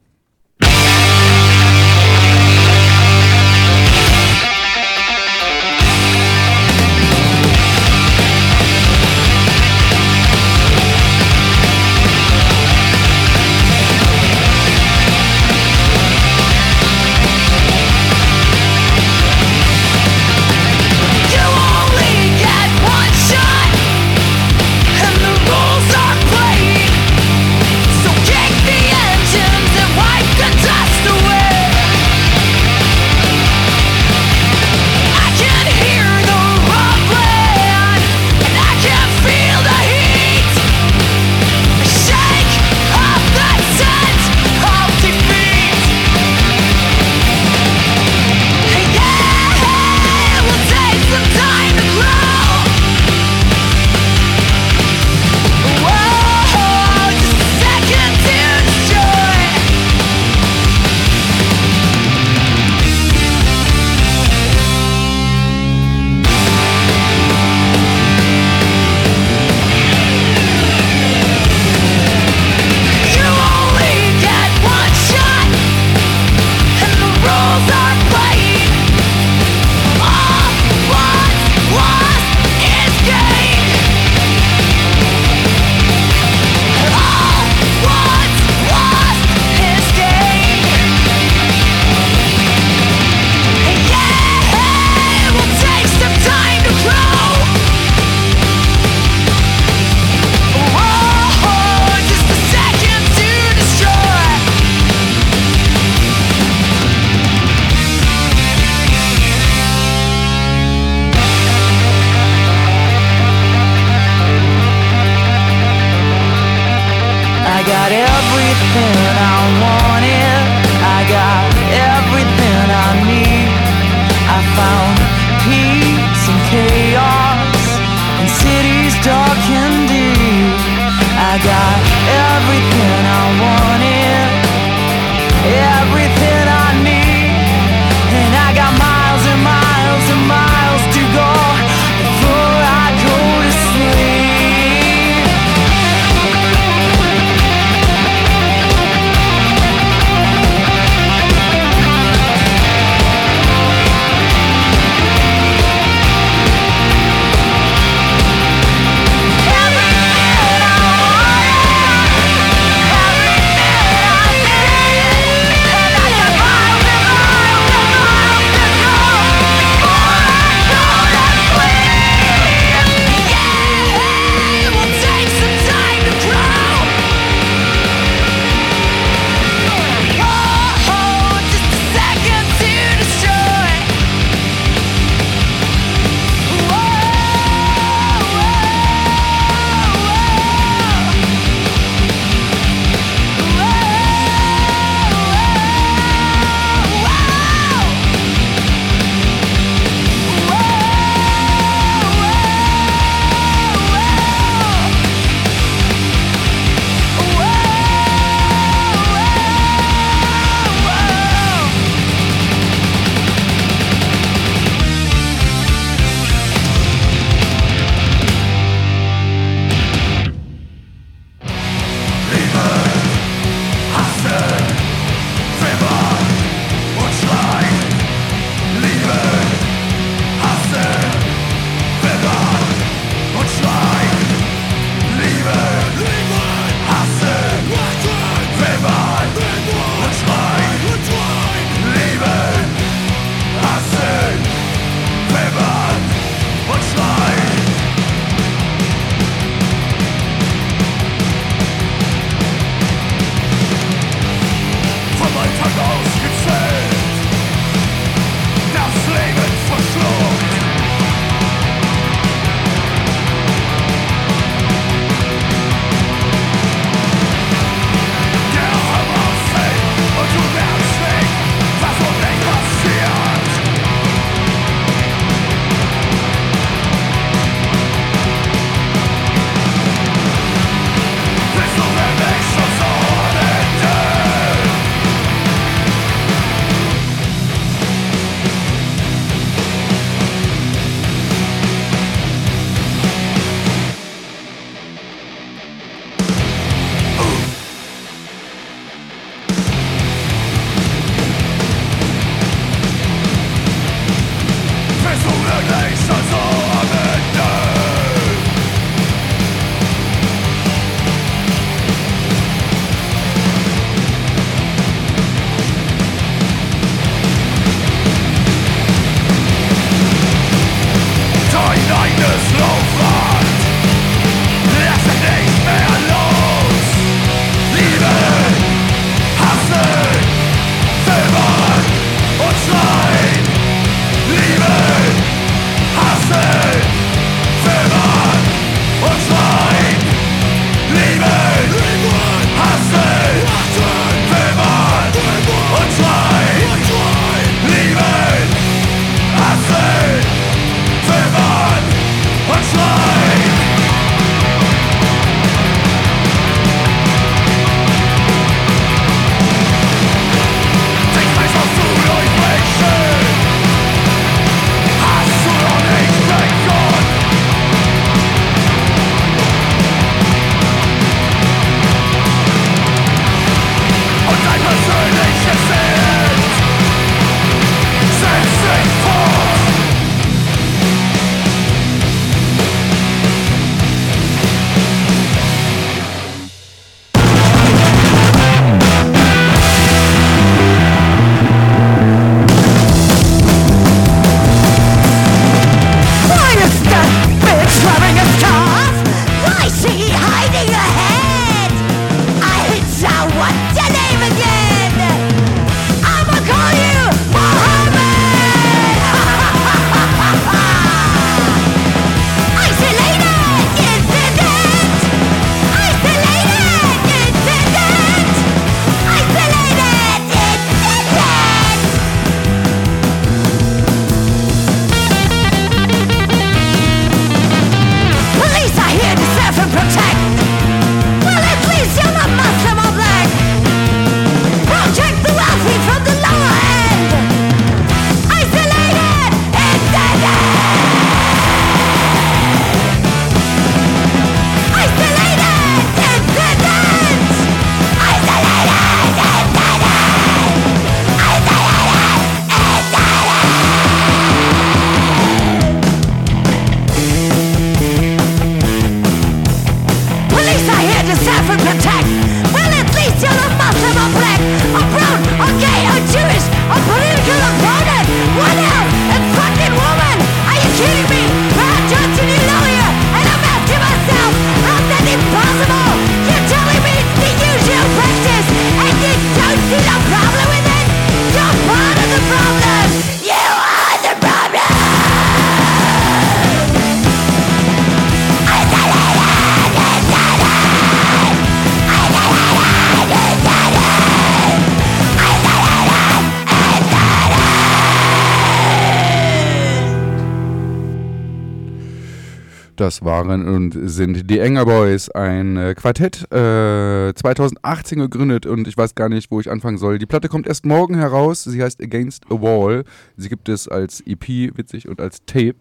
[SPEAKER 1] Das waren und sind die Enger Boys, ein äh, Quartett, äh, 2018 gegründet und ich weiß gar nicht, wo ich anfangen soll. Die Platte kommt erst morgen heraus. Sie heißt Against a Wall. Sie gibt es als EP, witzig, und als Tape.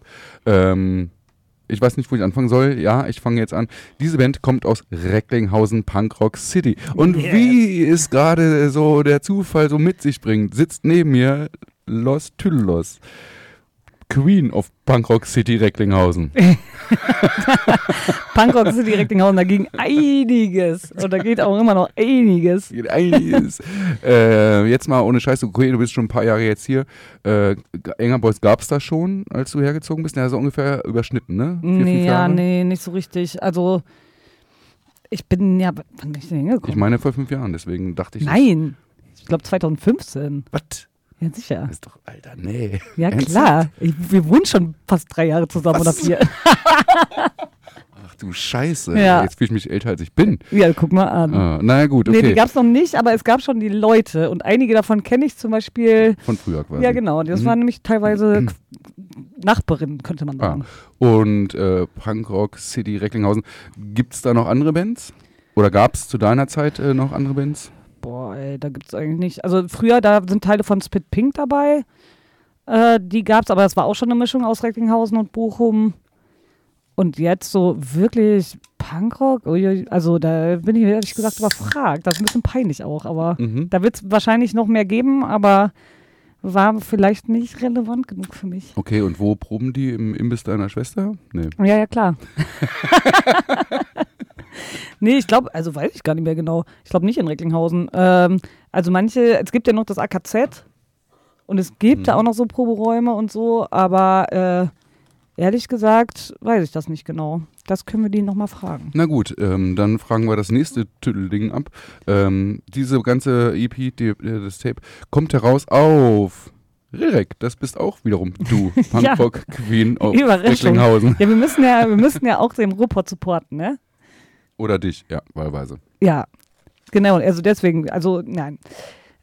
[SPEAKER 1] Ähm, ich weiß nicht, wo ich anfangen soll. Ja, ich fange jetzt an. Diese Band kommt aus Recklinghausen, Punkrock City. Und
[SPEAKER 2] Yes.
[SPEAKER 1] wie es gerade so der Zufall so mit sich bringt, sitzt neben mir Los Tyllos. Queen of Punkrock City Recklinghausen.
[SPEAKER 2] Punkrock ist direkt in Hausen, da ging einiges. Und da geht auch immer noch einiges.
[SPEAKER 1] Geht einiges. äh, jetzt mal ohne Scheiße, okay, du bist schon ein paar Jahre jetzt hier. Äh, Enger Boys gab es da schon, als du hergezogen bist? Ja, so ungefähr überschnitten, ne? Vier,
[SPEAKER 2] Nee, ja, nee, nicht so richtig. Also, ich bin ja, wann bin ich denn hingekommen?
[SPEAKER 1] Ich meine vor fünf Jahren, deswegen dachte ich.
[SPEAKER 2] Nein, ich glaube 2015.
[SPEAKER 1] Was?
[SPEAKER 2] Ja, sicher.
[SPEAKER 1] Ist doch, Alter, nee.
[SPEAKER 2] Ja,
[SPEAKER 1] Ernsthaft?
[SPEAKER 2] klar. Ich, wir wohnen schon fast drei Jahre zusammen oder
[SPEAKER 1] Was?
[SPEAKER 2] vier.
[SPEAKER 1] Ach du Scheiße.
[SPEAKER 2] Ja.
[SPEAKER 1] Jetzt fühle ich mich älter, als ich bin.
[SPEAKER 2] Ja, guck mal an.
[SPEAKER 1] Ah, naja, gut,
[SPEAKER 2] Nee, die
[SPEAKER 1] okay.
[SPEAKER 2] gab es noch nicht, aber es gab schon die Leute. Und einige davon kenne ich zum Beispiel.
[SPEAKER 1] Von früher quasi.
[SPEAKER 2] Ja, genau. Das
[SPEAKER 1] Mhm.
[SPEAKER 2] waren nämlich teilweise K- Nachbarinnen, könnte man
[SPEAKER 1] Ah.
[SPEAKER 2] sagen.
[SPEAKER 1] Und äh, Punkrock City Recklinghausen. Gibt es da noch andere Bands? Oder gab es zu deiner Zeit äh, noch andere Bands?
[SPEAKER 2] Boah, ey, da gibt es eigentlich nicht. Also früher, da sind Teile von Spit Pink dabei. Äh, die gab es, aber das war auch schon eine Mischung aus Recklinghausen und Bochum. Und jetzt so wirklich Punkrock? Also da bin ich ehrlich gesagt überfragt. Das ist ein bisschen peinlich auch, aber
[SPEAKER 1] Mhm.
[SPEAKER 2] da wird es wahrscheinlich noch mehr geben, aber war vielleicht nicht relevant genug für mich.
[SPEAKER 1] Okay, und wo proben die? Im Imbiss deiner Schwester? Nee.
[SPEAKER 2] Ja, ja, klar. nee, ich glaube, also weiß ich gar nicht mehr genau. Ich glaube nicht in Recklinghausen. Ähm, also manche, es gibt ja noch das AKZ und es gibt da auch noch so Proberäume und so, aber äh, ehrlich gesagt weiß ich das nicht genau. Das können wir die nochmal fragen.
[SPEAKER 1] Na gut, ähm, dann fragen wir das nächste Tüdelding ab. Ähm, diese ganze EP, die, äh, das Tape, kommt heraus auf Rirek. Das bist auch wiederum du,
[SPEAKER 2] Ja.
[SPEAKER 1] Punkrock Queen auf
[SPEAKER 2] Überraschung.
[SPEAKER 1] Recklinghausen.
[SPEAKER 2] Ja, wir müssen ja, wir müssen ja auch den Ruhrpott supporten, ne?
[SPEAKER 1] Oder dich, ja, wahlweise.
[SPEAKER 2] Ja, genau. Also deswegen, also nein.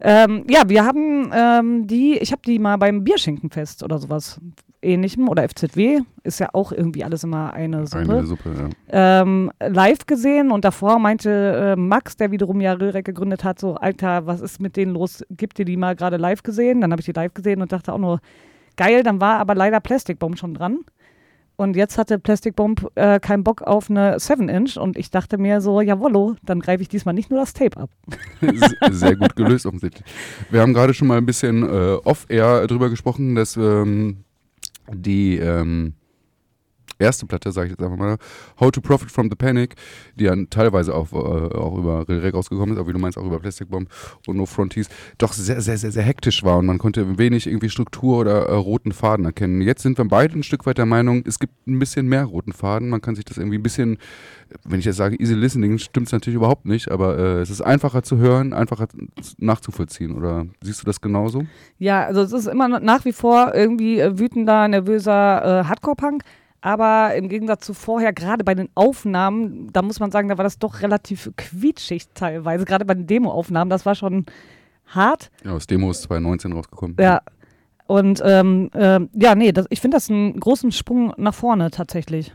[SPEAKER 2] Ähm, ja, wir haben ähm, die, ich habe die mal beim Bierschinkenfest oder sowas ähnlichem oder FZW, ist ja auch irgendwie alles immer eine Suppe,
[SPEAKER 1] Eine Suppe, ja.
[SPEAKER 2] ähm, live gesehen und davor meinte äh, Max, der wiederum ja Röhrek gegründet hat, so, Alter, was ist mit denen los? Gibt ihr die mal gerade live gesehen? Dann habe ich die live gesehen und dachte auch nur, geil, dann war aber leider Plastic Bomb schon dran. Und jetzt hatte Plastic Bomb äh, keinen Bock auf eine 7-Inch und ich dachte mir so, jawollo, dann greife ich diesmal nicht nur das Tape ab.
[SPEAKER 1] Se- Sehr gut gelöst offensichtlich. Wir haben gerade schon mal ein bisschen äh, off-air drüber gesprochen, dass ähm, die ähm, erste Platte, sage ich jetzt einfach mal, How to Profit from the Panic, die dann teilweise auch, äh, auch über Rirek rausgekommen ist, aber wie du meinst, auch über Plastic Bomb und No Fronties, doch sehr, sehr, sehr, sehr hektisch war und man konnte wenig irgendwie Struktur oder äh, roten Faden erkennen. Jetzt sind wir beide ein Stück weit der Meinung, es gibt ein bisschen mehr roten Faden, man kann sich das irgendwie ein bisschen, wenn ich jetzt sage easy listening, stimmt es natürlich überhaupt nicht, aber äh, es ist einfacher zu hören, einfacher nachzuvollziehen, oder siehst du das genauso?
[SPEAKER 2] Ja, also es ist immer nach wie vor irgendwie äh, wütender, nervöser äh, Hardcore-Punk. Aber im Gegensatz zu vorher, gerade bei den Aufnahmen, da muss man sagen, da war das doch relativ quietschig teilweise. Gerade bei den Demo-Aufnahmen, das war schon hart.
[SPEAKER 1] Ja, das Demo ist 2019 rausgekommen.
[SPEAKER 2] Ja. Und ähm, ähm, ja, nee, das, ich finde das einen großen Sprung nach vorne tatsächlich.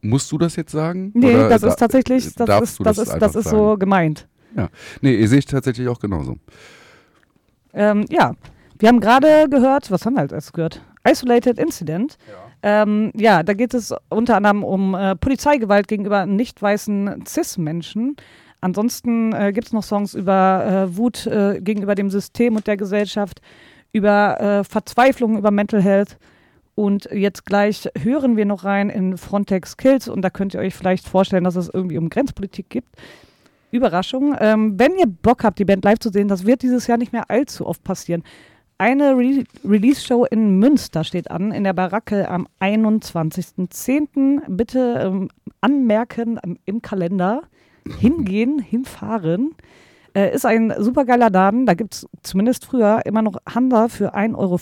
[SPEAKER 1] Musst du das jetzt sagen?
[SPEAKER 2] Nee,
[SPEAKER 1] Oder
[SPEAKER 2] das
[SPEAKER 1] da-
[SPEAKER 2] ist tatsächlich, das ist,
[SPEAKER 1] du
[SPEAKER 2] das ist, das ist so gemeint.
[SPEAKER 1] Nee, sehe ich tatsächlich auch genauso.
[SPEAKER 2] Ähm, ja, wir haben gerade gehört, was haben wir als erstes gehört? Isolated Incident. Ja, ähm, ja da geht es unter anderem um äh, Polizeigewalt gegenüber nicht weißen Cis-Menschen. Ansonsten äh, gibt es noch Songs über äh, Wut äh, gegenüber dem System und der Gesellschaft, über äh, Verzweiflung, über Mental Health. Und jetzt gleich hören wir noch rein in Frontex Kills und da könnt ihr euch vielleicht vorstellen, dass es irgendwie um Grenzpolitik gibt. Überraschung. Ähm, wenn ihr Bock habt, die Band live zu sehen, das wird dieses Jahr nicht mehr allzu oft passieren. Eine Re Release-Show in Münster steht an, in der Baracke am 21.10. Bitte ähm, anmerken ähm, im Kalender. Hingehen, hinfahren. Äh, ist ein supergeiler Laden. Da gibt es zumindest früher immer noch Handa für 1,50 Euro.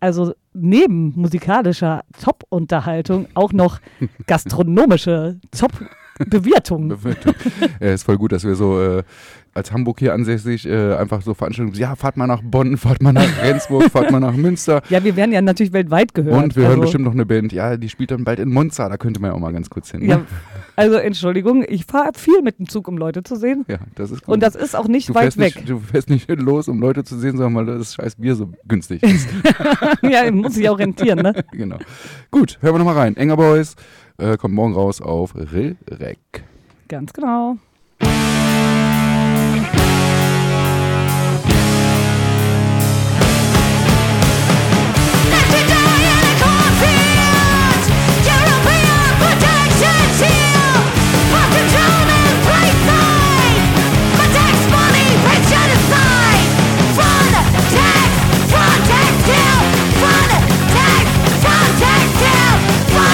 [SPEAKER 2] Also neben musikalischer Top-Unterhaltung auch noch gastronomische Top-
[SPEAKER 6] Bewirtung.
[SPEAKER 1] Bewirtung. ja, ist voll gut, dass wir so äh, als Hamburg hier ansässig äh, einfach so Veranstaltungen, ja, fahrt mal nach Bonn, fahrt mal nach Rendsburg, fahrt mal nach Münster.
[SPEAKER 6] Ja, wir werden ja natürlich weltweit gehört.
[SPEAKER 1] Und wir hören
[SPEAKER 6] also,
[SPEAKER 1] bestimmt noch eine Band, ja, die spielt dann bald in Monza, da könnte man ja auch mal ganz kurz hin. Ne?
[SPEAKER 6] Ja, also Entschuldigung, ich fahre viel mit dem Zug, um Leute zu sehen.
[SPEAKER 1] Ja, das ist gut.
[SPEAKER 6] Und das ist auch nicht
[SPEAKER 1] du
[SPEAKER 6] weit weg.
[SPEAKER 1] Nicht, du fährst nicht los, um Leute zu sehen, sondern weil das scheiß Bier so günstig ist.
[SPEAKER 6] ja, muss sich auch rentieren, ne?
[SPEAKER 1] genau. Gut, hören wir nochmal rein. Enger Boys äh, kommt morgen raus auf Rilrek.
[SPEAKER 6] Ganz genau.
[SPEAKER 7] Fire!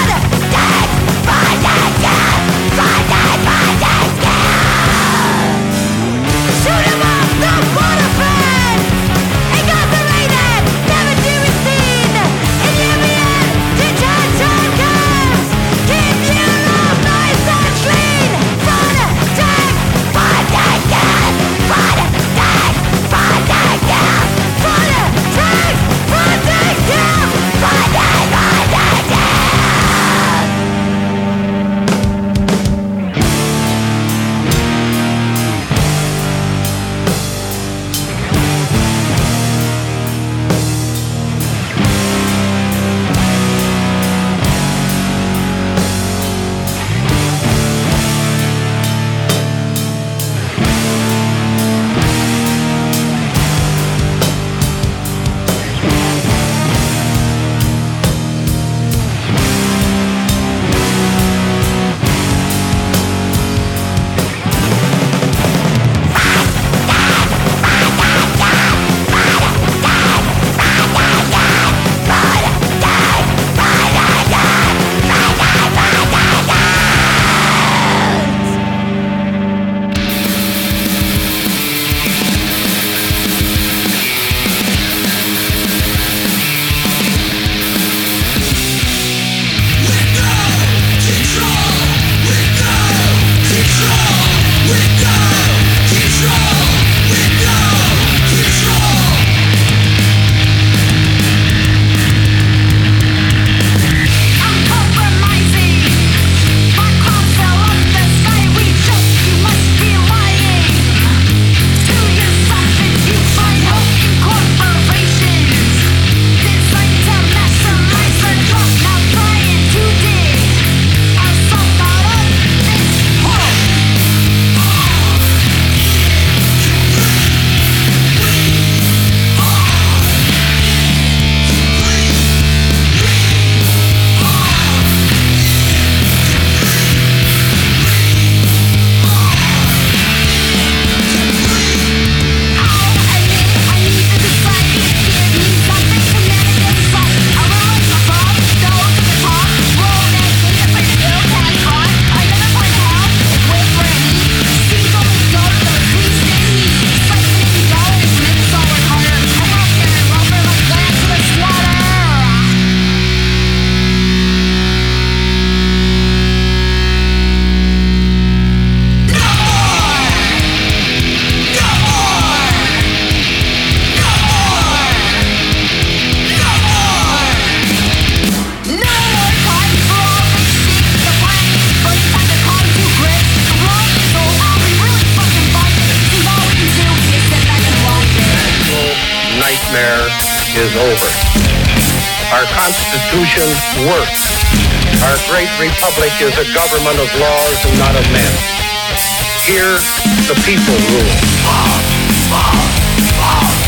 [SPEAKER 7] Is
[SPEAKER 8] over. Our Constitution works. Our great republic is a government of laws and not of men. Here, the people rule.
[SPEAKER 3] Watch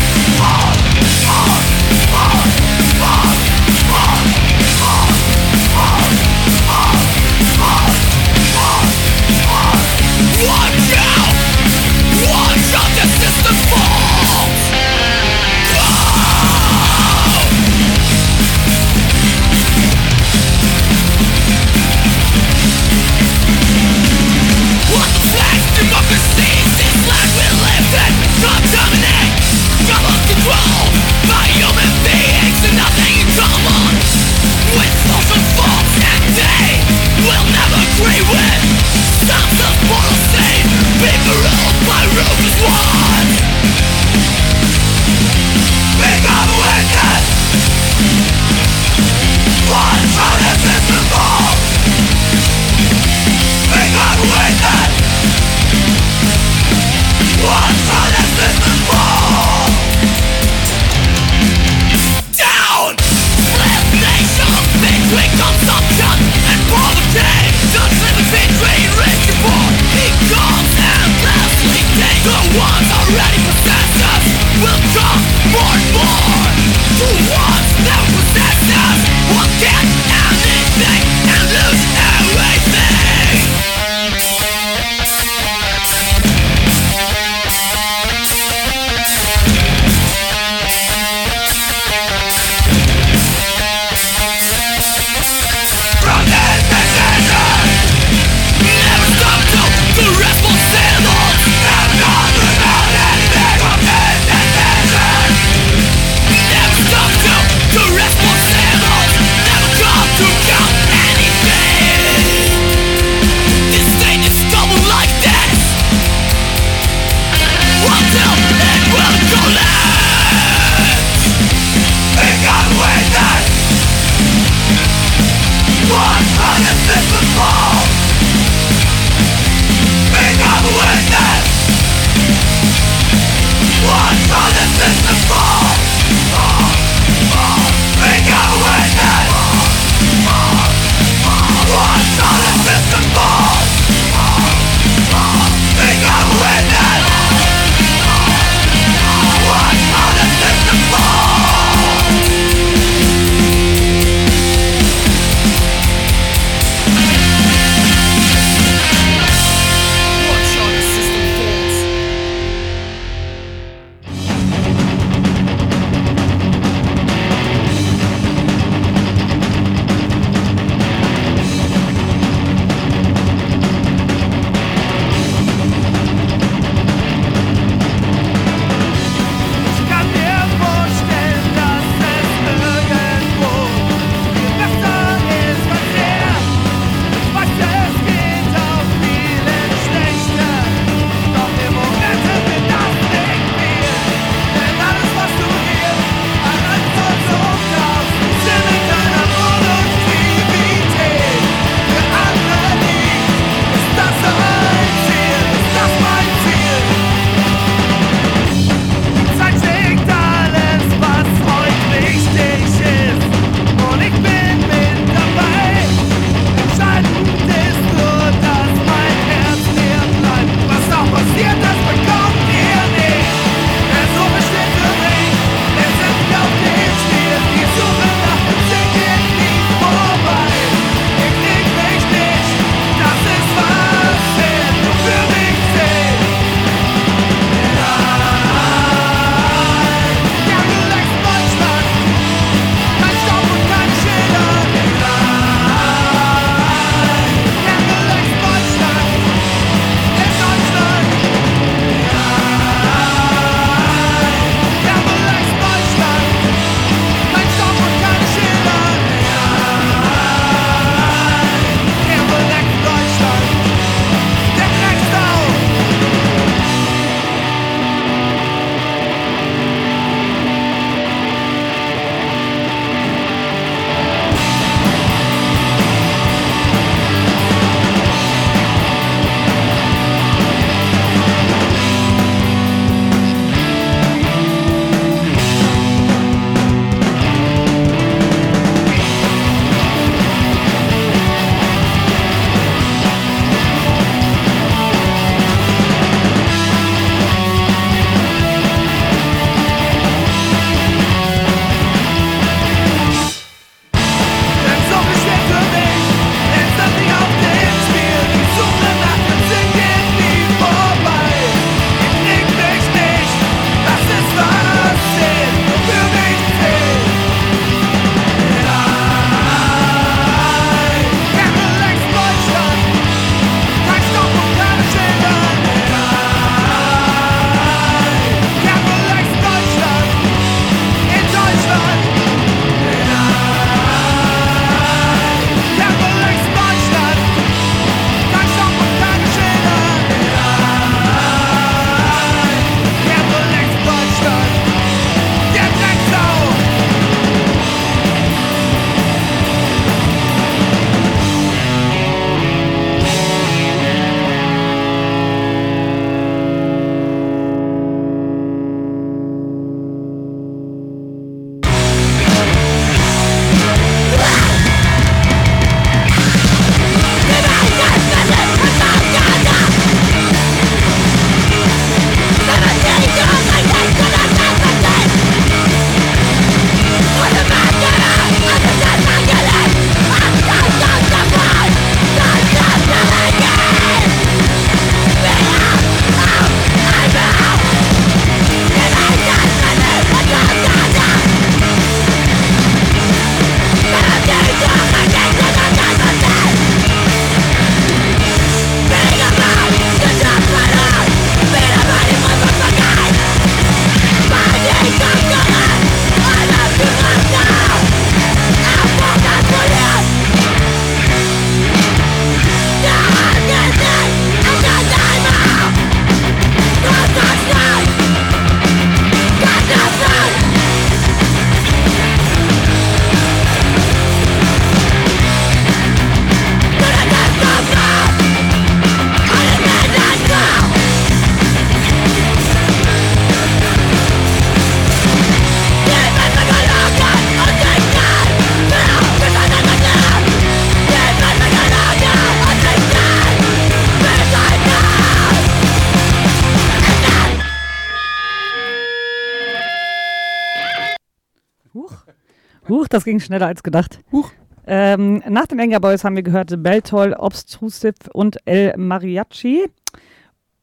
[SPEAKER 2] Huch, das ging schneller als gedacht.
[SPEAKER 1] Huch.
[SPEAKER 2] Ähm, nach den Anger Boys haben wir gehört Beltol, Obstrusive und El Mariachi.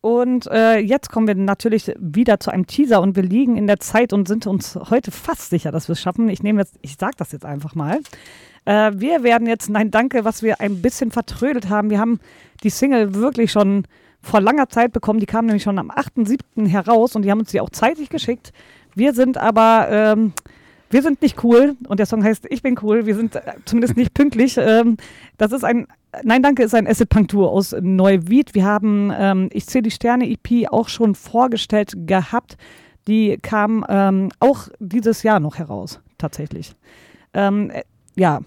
[SPEAKER 2] Und äh, jetzt kommen wir natürlich wieder zu einem Teaser und wir liegen in der Zeit und sind uns heute fast sicher, dass wir es schaffen. Ich nehme jetzt, ich sage das jetzt einfach mal. Äh, wir werden jetzt, nein, danke, was wir ein bisschen vertrödelt haben. Wir haben die Single wirklich schon vor langer Zeit bekommen. Die kam nämlich schon am 8.7. heraus und die haben uns die auch zeitig geschickt. Wir sind aber, ähm, wir sind nicht cool und der Song heißt Ich bin cool. Wir sind äh, zumindest nicht pünktlich. Ähm, das ist ein, nein, danke, ist ein Acid Punk Tour aus Neuwied. Wir haben ähm, Ich zähle die Sterne EP auch schon vorgestellt gehabt. Die kam ähm, auch dieses Jahr noch heraus, tatsächlich. Ähm, äh, ja,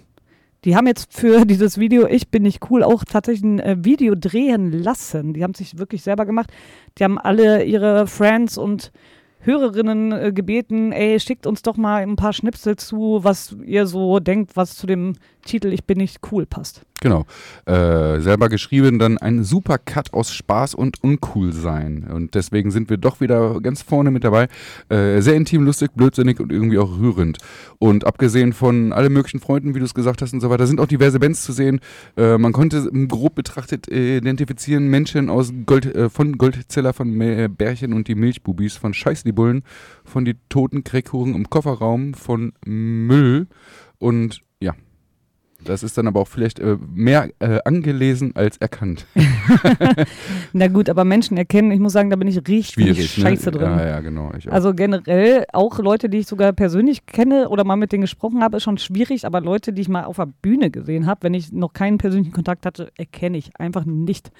[SPEAKER 2] die haben jetzt für dieses Video Ich bin nicht cool auch tatsächlich ein äh, Video drehen lassen. Die haben sich wirklich selber gemacht. Die haben alle ihre Friends und Hörerinnen äh, gebeten, ey, schickt uns doch mal ein paar Schnipsel zu, was ihr so denkt, was zu dem Titel Ich bin nicht cool passt.
[SPEAKER 1] Genau. Äh, selber geschrieben dann ein super Cut aus Spaß und Uncool sein. Und deswegen sind wir doch wieder ganz vorne mit dabei. Äh, sehr intim, lustig, blödsinnig und irgendwie auch rührend. Und abgesehen von alle möglichen Freunden, wie du es gesagt hast und so weiter, sind auch diverse Bands zu sehen. Äh, man konnte grob betrachtet äh, identifizieren Menschen aus Gold, äh, von Goldzeller, von äh, Bärchen und die Milchbubis, von Scheiß die Bullen, von die toten Kreckhuren im Kofferraum, von Müll und. Das ist dann aber auch vielleicht äh, mehr äh, angelesen als erkannt.
[SPEAKER 2] Na gut, aber Menschen erkennen, ich muss sagen, da bin ich richtig
[SPEAKER 1] Schwierig,
[SPEAKER 2] scheiße
[SPEAKER 1] ne?
[SPEAKER 2] drin.
[SPEAKER 1] Ja, ja, genau.
[SPEAKER 2] Also generell auch Leute, die ich sogar persönlich kenne oder mal mit denen gesprochen habe, ist schon schwierig, aber Leute, die ich mal auf der Bühne gesehen habe, wenn ich noch keinen persönlichen Kontakt hatte, erkenne ich einfach nicht.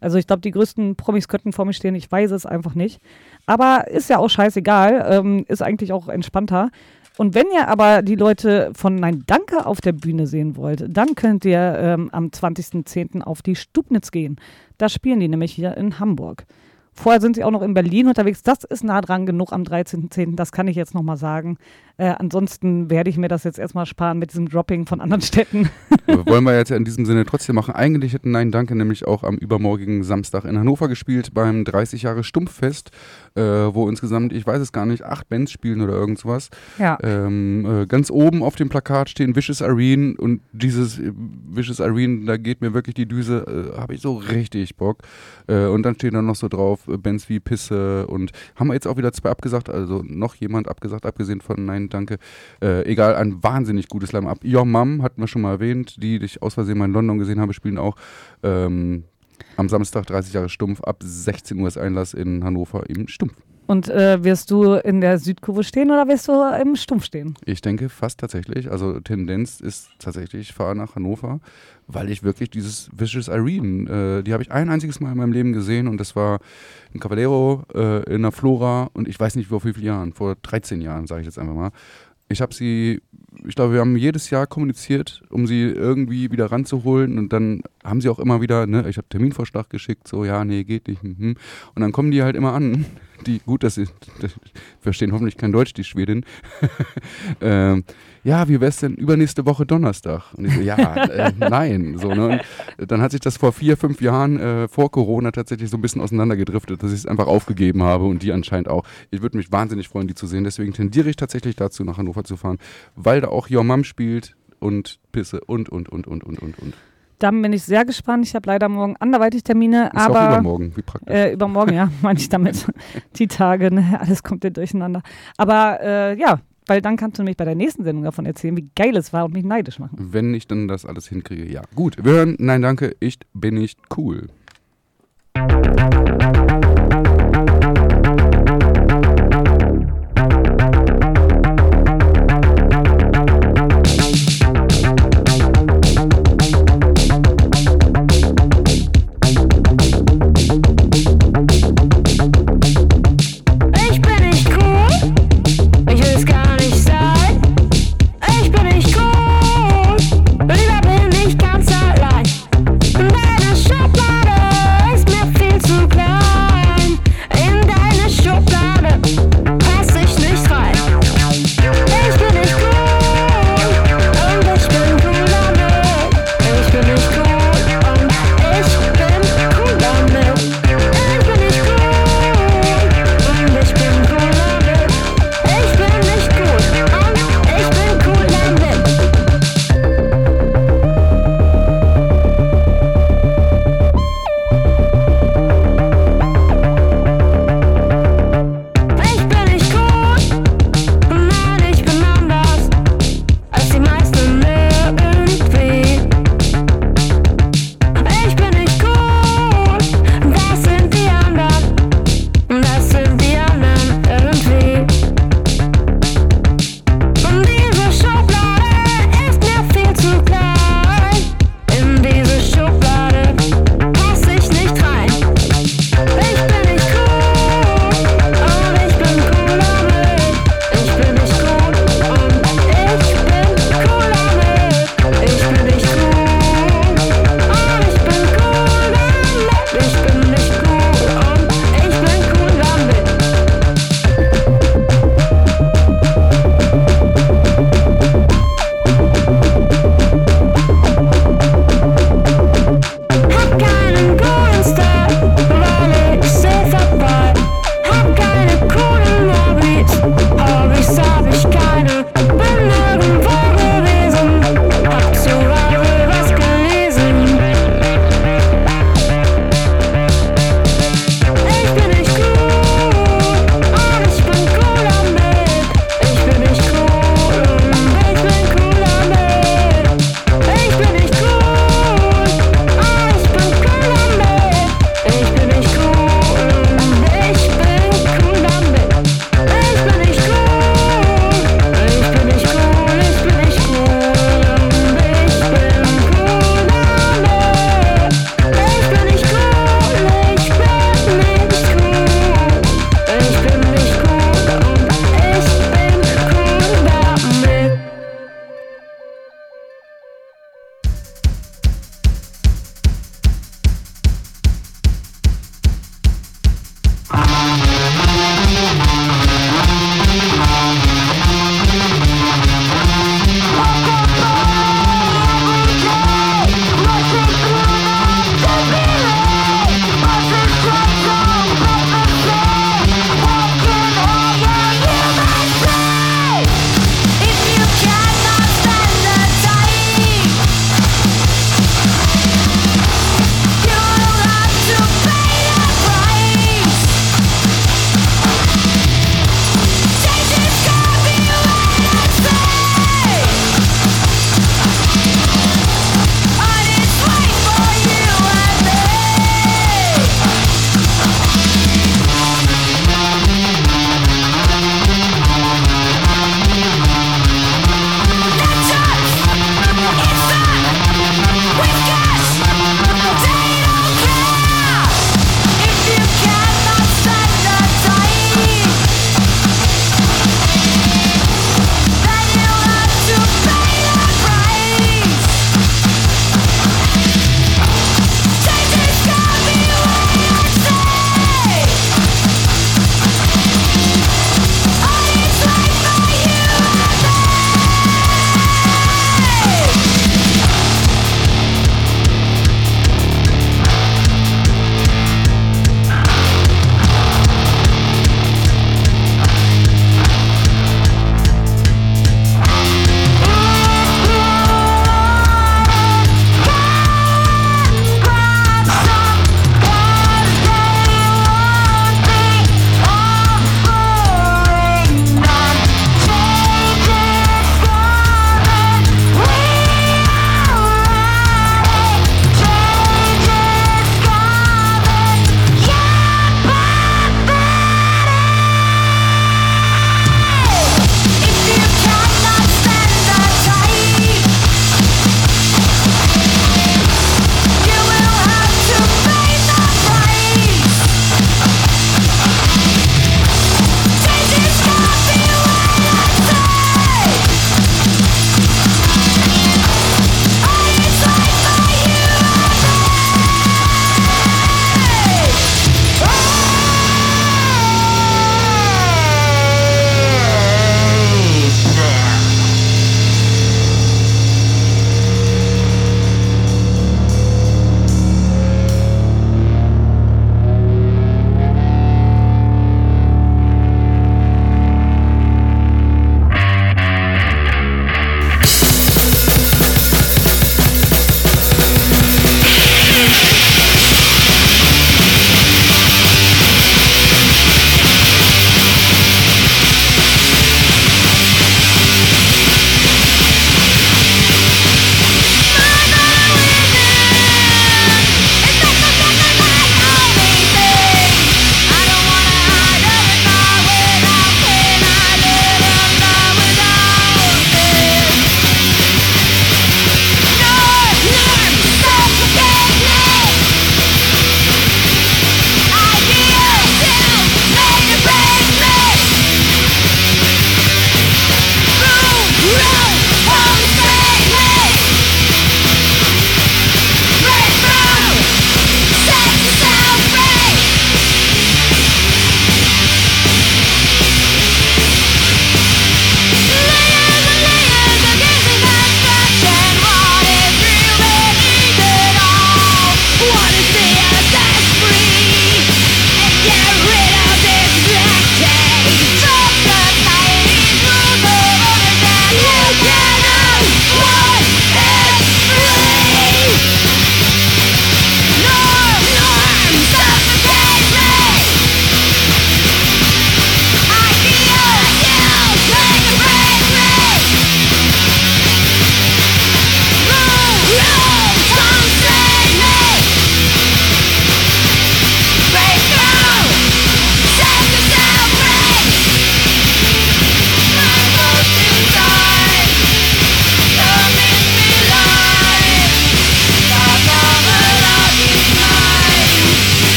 [SPEAKER 2] Also ich glaube, die größten Promis könnten vor mir stehen, ich weiß es einfach nicht. Aber ist ja auch scheißegal, ähm, ist eigentlich auch entspannter. Und wenn ihr aber die Leute von Nein Danke auf der Bühne sehen wollt, dann könnt ihr ähm, am 20.10. auf die Stubnitz gehen. Da spielen die nämlich hier in Hamburg. Vorher sind sie auch noch in Berlin unterwegs. Das ist nah dran genug am 13.10. Das kann ich jetzt nochmal sagen. Äh, ansonsten werde ich mir das jetzt erstmal sparen mit diesem Dropping von anderen Städten.
[SPEAKER 1] Wollen wir jetzt in diesem Sinne trotzdem machen. Eigentlich hätten Nein Danke nämlich auch am übermorgigen Samstag in Hannover gespielt beim 30 Jahre Stumpffest, äh, wo insgesamt, ich weiß es gar nicht, acht Bands spielen oder irgend sowas.
[SPEAKER 2] Ja.
[SPEAKER 1] Ähm, äh, ganz oben auf dem Plakat stehen Vicious Irene und dieses äh, Vicious Irene, da geht mir wirklich die Düse, äh, habe ich so richtig Bock. Äh, und dann stehen da noch so drauf Bands wie Pisse und haben wir jetzt auch wieder zwei abgesagt, also noch jemand abgesagt, abgesehen von Nein Danke. Äh, egal, ein wahnsinnig gutes Line-Up. Your Mom hatten wir schon mal erwähnt, die ich aus Versehen mal in London gesehen habe, spielen auch. Ähm, am Samstag 30 Jahre Stumpf, ab 16 Uhr ist Einlass in Hannover im Stumpf.
[SPEAKER 2] Und äh, wirst du in der Südkurve stehen oder wirst du im Stumpf stehen?
[SPEAKER 1] Ich denke fast tatsächlich. Also Tendenz ist tatsächlich, ich fahre nach Hannover, weil ich wirklich dieses Vicious Irene, äh, die habe ich ein einziges Mal in meinem Leben gesehen und das war in Cavallero, äh, in der Flora und ich weiß nicht vor wie vielen Jahren, vor 13 Jahren sage ich jetzt einfach mal. Ich habe sie, ich glaube, wir haben jedes Jahr kommuniziert, um sie irgendwie wieder ranzuholen und dann haben sie auch immer wieder, ne, ich habe Terminvorschlag geschickt, so, ja, nee, geht nicht. mhm. Und dann kommen die halt immer an. Die, gut, dass sie das verstehen hoffentlich kein Deutsch, die Schwedin. ähm, ja, wie wär's denn übernächste Woche Donnerstag? Und ich so, ja, äh, nein. So, ne? Und dann hat sich das vor vier, fünf Jahren äh, vor Corona tatsächlich so ein bisschen auseinandergedriftet, dass ich es einfach aufgegeben habe und die anscheinend auch. Ich würde mich wahnsinnig freuen, die zu sehen. Deswegen tendiere ich tatsächlich dazu, nach Hannover zu fahren, weil da auch Your Mom spielt und Pisse und, und, und, und, und, und, und.
[SPEAKER 2] Dann bin ich sehr gespannt. Ich habe leider morgen anderweitig Termine,
[SPEAKER 1] Ist auch
[SPEAKER 2] aber
[SPEAKER 1] übermorgen, wie praktisch.
[SPEAKER 2] Äh, übermorgen, ja, meine ich damit. Die Tage, ne? alles kommt dir durcheinander. Aber äh, ja, weil dann kannst du nämlich bei der nächsten Sendung davon erzählen, wie geil es war und mich neidisch machen.
[SPEAKER 1] Wenn ich dann das alles hinkriege, ja. Gut, wir hören, nein, danke, ich bin nicht cool.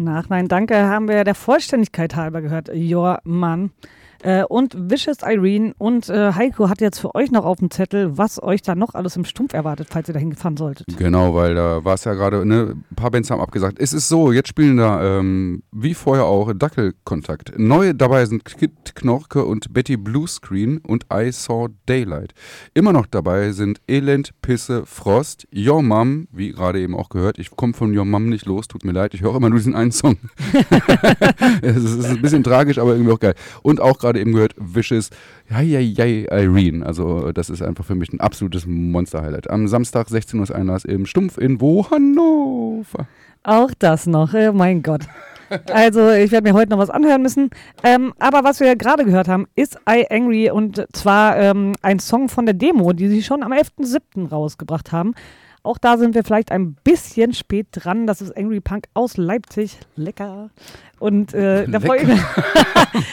[SPEAKER 2] Nach Nein Danke haben wir der Vollständigkeit halber gehört. Your Mann. Äh, und Vicious Irene und äh, Heiko hat jetzt für euch noch auf dem Zettel, was euch da noch alles im Stumpf erwartet, falls ihr dahin gefahren solltet.
[SPEAKER 1] Genau, weil da war es ja gerade, ne, ein paar Bands haben abgesagt. Es ist so, jetzt spielen da, ähm, wie vorher auch, Dackelkontakt. Neu dabei sind Kid Knorke und Betty Bluescreen und I Saw Daylight. Immer noch dabei sind Elend, Pisse, Frost, Your Mom, wie gerade eben auch gehört. Ich komme von Your Mom nicht los, tut mir leid, ich höre immer nur diesen einen Song. es ist ein bisschen tragisch, aber irgendwie auch geil. Und auch gerade eben gehört ja, ja, Irene. Also das ist einfach für mich ein absolutes Monster-Highlight. Am Samstag 16 Uhr Einlass im Stumpf in wo? Hannover.
[SPEAKER 2] Auch das noch, oh mein Gott. Also ich werde mir heute noch was anhören müssen. Ähm, aber was wir gerade gehört haben, ist I Angry und zwar ähm, ein Song von der Demo, die sie schon am 11.07. rausgebracht haben. Auch da sind wir vielleicht ein bisschen spät dran. Das ist Angry Punk aus Leipzig. Lecker. Und äh, da freue ich mich.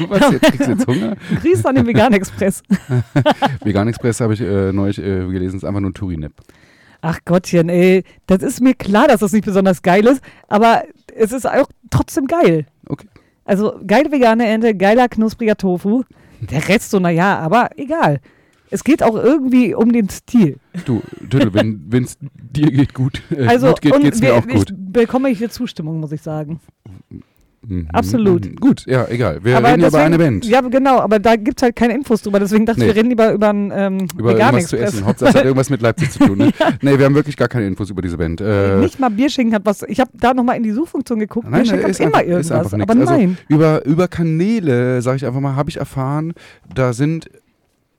[SPEAKER 1] Was, jetzt kriegst du jetzt Hunger?
[SPEAKER 2] Grüß an den Vegan Express.
[SPEAKER 1] Vegan Express habe ich äh, neulich äh, gelesen, ist einfach nur Turinep.
[SPEAKER 2] Ach Gottchen, ey. Das ist mir klar, dass das nicht besonders geil ist, aber es ist auch trotzdem geil.
[SPEAKER 1] Okay.
[SPEAKER 2] Also geile vegane Ente, geiler knuspriger Tofu. Der Rest so, naja, aber egal. Es geht auch irgendwie um den Stil.
[SPEAKER 1] Du, Tüttel, wenn es dir geht gut, äh,
[SPEAKER 2] Also,
[SPEAKER 1] gut geht, geht's mir
[SPEAKER 2] wir-
[SPEAKER 1] auch gut.
[SPEAKER 2] ich bekomme hier Zustimmung, muss ich sagen.
[SPEAKER 1] Mhm,
[SPEAKER 2] absolut.
[SPEAKER 1] mhm. Gut, ja, egal. Wir reden ja über eine Band.
[SPEAKER 2] Ja, genau, aber da gibt es halt keine Infos drüber. Deswegen dachte ich,
[SPEAKER 1] Nee.
[SPEAKER 2] wir reden lieber über einen ähm,
[SPEAKER 1] über irgendwas zu essen. Hauptsache es hat irgendwas mit Leipzig zu tun. Ne? Nee, wir haben wirklich gar keine Infos über diese Band. Äh,
[SPEAKER 2] Nicht mal Bierschinken hat was. Ich habe da nochmal in die Suchfunktion geguckt.
[SPEAKER 1] Nein,
[SPEAKER 2] Bierschinken
[SPEAKER 1] ist
[SPEAKER 2] hat immer
[SPEAKER 1] einfach, ist
[SPEAKER 2] irgendwas.
[SPEAKER 1] nichts.
[SPEAKER 2] aber nein.
[SPEAKER 1] Also über, über Kanäle, sage ich einfach mal, habe ich erfahren, da sind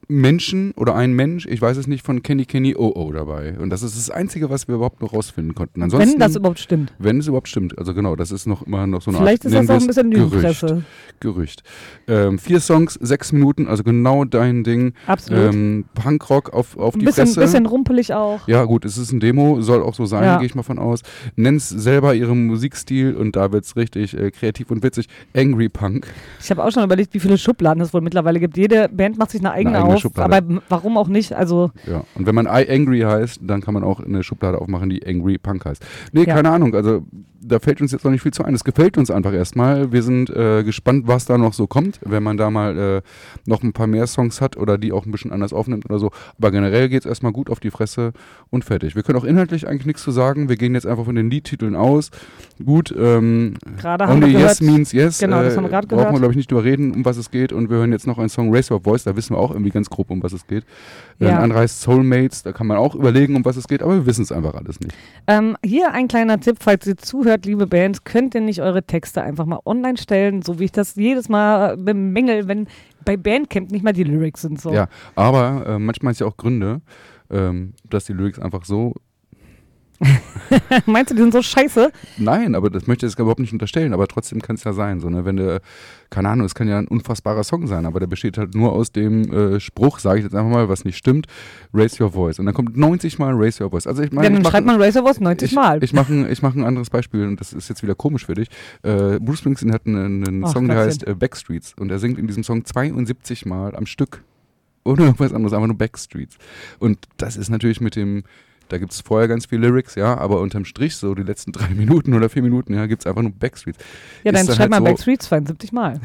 [SPEAKER 1] Menschen oder ein Mensch, ich weiß es nicht, von Kenny Kenny Oh dabei. Und das ist das Einzige, was wir überhaupt noch rausfinden konnten. Ansonsten,
[SPEAKER 2] wenn das überhaupt stimmt.
[SPEAKER 1] wenn es überhaupt stimmt. Also genau, das ist noch immer noch so eine
[SPEAKER 2] Vielleicht
[SPEAKER 1] Art,
[SPEAKER 2] ist das auch ein
[SPEAKER 1] es
[SPEAKER 2] bisschen
[SPEAKER 1] Gerücht.
[SPEAKER 2] Lügenpresse.
[SPEAKER 1] Gerücht. Ähm, vier Songs, sechs Minuten, also genau dein Ding.
[SPEAKER 2] Absolut.
[SPEAKER 1] Ähm, Punkrock auf, auf
[SPEAKER 2] Ein
[SPEAKER 1] die
[SPEAKER 2] bisschen,
[SPEAKER 1] Fresse.
[SPEAKER 2] bisschen rumpelig auch.
[SPEAKER 1] Ja, gut, es ist ein Demo, soll auch so sein,
[SPEAKER 2] Ja.
[SPEAKER 1] gehe ich mal von aus. Nenn's selber ihren Musikstil und da wird's richtig äh, kreativ und witzig. Angry Punk.
[SPEAKER 2] Ich habe auch schon überlegt, wie viele Schubladen es wohl mittlerweile gibt. Jede Band macht sich eine eigene,
[SPEAKER 1] eigene
[SPEAKER 2] auf. Aber warum auch nicht? Also,
[SPEAKER 1] Ja. Und wenn man I Angry heißt, dann kann man auch eine Schublade aufmachen, die Angry Punk heißt. Nee,
[SPEAKER 2] Ja.
[SPEAKER 1] keine Ahnung, also da fällt uns jetzt noch nicht viel zu ein. Es gefällt uns einfach erstmal. Wir sind äh, gespannt, was da noch so kommt, wenn man da mal äh, noch ein paar mehr Songs hat oder die auch ein bisschen anders aufnimmt oder so. Aber generell geht's erstmal gut auf die Fresse und fertig. Wir können auch inhaltlich eigentlich nichts zu sagen. Wir gehen jetzt einfach von den Liedtiteln aus. Gut, ähm,
[SPEAKER 2] gerade haben wir gehört.
[SPEAKER 1] Yes means Yes.
[SPEAKER 2] Genau, das
[SPEAKER 1] äh,
[SPEAKER 2] haben wir gerade
[SPEAKER 1] Brauchen wir,
[SPEAKER 2] gehört.
[SPEAKER 1] glaube ich, nicht drüber reden, um was es geht. Und wir hören jetzt noch einen Song Race Your Voice, da wissen wir auch irgendwie ganz grob, um was es geht. Äh,
[SPEAKER 2] Ja.
[SPEAKER 1] Ein heißt Soulmates, da kann man auch überlegen, um was es geht, aber wir wissen es einfach alles nicht.
[SPEAKER 2] Ähm, hier ein kleiner Tipp, falls ihr zuhört, liebe Bands, könnt ihr nicht eure Texte einfach mal online stellen, so wie ich das jedes Mal bemängel, wenn bei Bandcamp nicht mal die Lyrics sind. So.
[SPEAKER 1] Ja, aber äh, manchmal ist ja auch Gründe, ähm, dass die Lyrics einfach so.
[SPEAKER 2] Meinst du, die sind so scheiße?
[SPEAKER 1] Nein, aber das möchte ich jetzt überhaupt nicht unterstellen, aber trotzdem kann es ja sein. So, ne? Wenn du, keine Ahnung, es kann ja ein unfassbarer Song sein, aber der besteht halt nur aus dem äh, Spruch, sage ich jetzt einfach mal, was nicht stimmt, Raise Your Voice. Und dann kommt 90 Mal Raise Your Voice. Also ich meine,
[SPEAKER 2] Ja, dann
[SPEAKER 1] ich mach-
[SPEAKER 2] schreibt man Racer Wars 90
[SPEAKER 1] ich,
[SPEAKER 2] Mal.
[SPEAKER 1] Ich mache ein, ich mach ein anderes Beispiel und das ist jetzt wieder komisch für dich. Äh, Bruce Springsteen hat einen, einen
[SPEAKER 2] Ach,
[SPEAKER 1] Song, der heißt äh, Backstreets und er singt in diesem Song 72 Mal am Stück. Ohne irgendwas anderes, einfach nur Backstreets. Und das ist natürlich mit dem, da gibt es vorher ganz viel Lyrics, ja, aber unterm Strich, so die letzten drei Minuten oder vier Minuten, ja, gibt es einfach nur Backstreets.
[SPEAKER 2] ja, dann
[SPEAKER 1] dann
[SPEAKER 2] schreibt
[SPEAKER 1] halt
[SPEAKER 2] man
[SPEAKER 1] so-
[SPEAKER 2] Backstreet 72 Mal.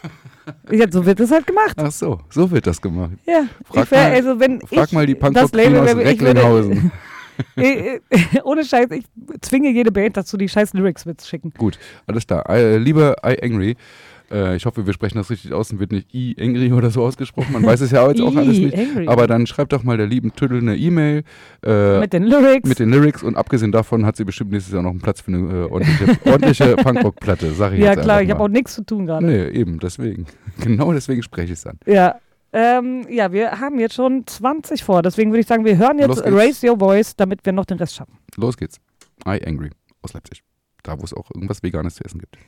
[SPEAKER 2] ja, so wird das halt gemacht.
[SPEAKER 1] Ach so, so wird das gemacht.
[SPEAKER 2] Ja,
[SPEAKER 1] Frag
[SPEAKER 2] wär,
[SPEAKER 1] mal-
[SPEAKER 2] also wenn
[SPEAKER 1] Frag
[SPEAKER 2] ich
[SPEAKER 1] mal die
[SPEAKER 2] Label
[SPEAKER 1] aus
[SPEAKER 2] ich würde,
[SPEAKER 1] Recklinghausen.
[SPEAKER 2] äh, äh, ohne Scheiß, ich zwinge jede Band dazu, die scheiß Lyrics mitzuschicken.
[SPEAKER 1] Gut, alles klar. Äh, liebe I Angry, äh, ich hoffe, wir sprechen das richtig aus und wird nicht I Angry oder so ausgesprochen. Man weiß es ja jetzt auch alles nicht.
[SPEAKER 2] Angry.
[SPEAKER 1] Aber dann schreibt doch mal der lieben Tüdel eine E-Mail äh,
[SPEAKER 2] Mit den Lyrics.
[SPEAKER 1] mit den Lyrics und abgesehen davon hat sie bestimmt nächstes Jahr noch einen Platz für eine äh, ordentliche, ordentliche Punkrock-Platte, sag ich
[SPEAKER 2] ja,
[SPEAKER 1] jetzt
[SPEAKER 2] klar,
[SPEAKER 1] einfach
[SPEAKER 2] ich habe auch nichts zu tun gerade.
[SPEAKER 1] Nee, eben, deswegen. Genau deswegen spreche ich es an.
[SPEAKER 2] Ja. Ähm, ja, wir haben jetzt schon 20 vor, deswegen würde ich sagen, wir hören jetzt. Raise Your Voice, damit wir noch den Rest schaffen.
[SPEAKER 1] Los geht's. I Angry aus Leipzig. Da, wo es auch irgendwas Veganes zu essen gibt.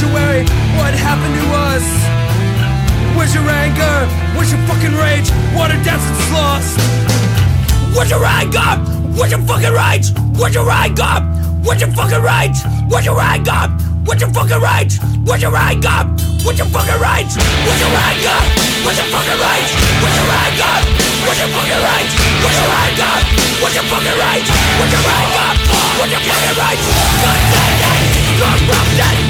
[SPEAKER 3] sanctuary. What happened to us? Where's your anger? Where's your fucking rage? Water dance it's lost. Where's your anger? Where's your fucking rage? Where's your anger? Where's your fucking rage? Where's your anger? Where's your fucking rage? Where's your anger? Where's your fucking rage? Where's your anger? Where's your fucking rage? Where's your anger? Where's your fucking rage? Where's your anger? Where's your fucking rage? Where's your anger? Where's your fucking rage? God damn it!
[SPEAKER 9] Corrupted!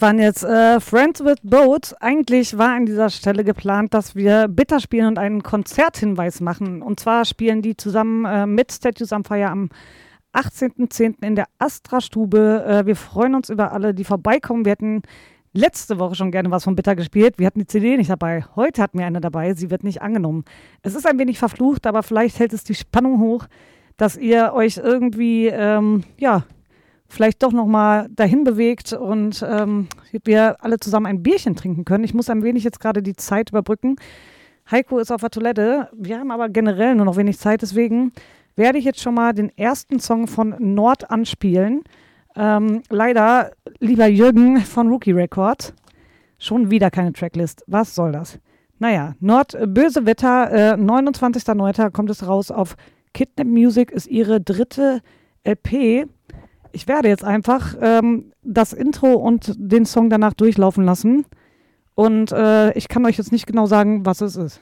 [SPEAKER 9] das waren jetzt äh, Friends with Boats. Eigentlich war an dieser Stelle geplant, dass wir Bitter spielen und einen Konzerthinweis machen. Und zwar spielen die zusammen äh, mit Statues am Fire am 18.10. in der Astra-Stube. Äh, wir freuen uns über alle, die vorbeikommen. Wir hätten letzte Woche schon gerne was von Bitter gespielt. Wir hatten die CD nicht dabei. Heute hatten wir eine dabei. Sie wird nicht angenommen. Es ist ein wenig verflucht, aber vielleicht hält es die Spannung hoch, dass ihr euch irgendwie, ähm, ja, vielleicht doch nochmal dahin bewegt und ähm, wir alle zusammen ein Bierchen trinken können. Ich muss ein wenig jetzt gerade die Zeit überbrücken. Heiko ist auf der Toilette. Wir haben aber generell nur noch wenig Zeit, deswegen werde ich jetzt schon mal den ersten Song von Nord anspielen. Ähm, leider, lieber Jürgen von Rookie Records, schon wieder keine Tracklist. Was soll das? Naja, Nord, äh, Böse Wetter, äh, 29.09. kommt es raus auf Kidnap Music, ist ihre dritte LP. Ich werde jetzt einfach ähm, das Intro und den Song danach durchlaufen lassen. Und äh, ich kann euch jetzt nicht genau sagen, was es ist.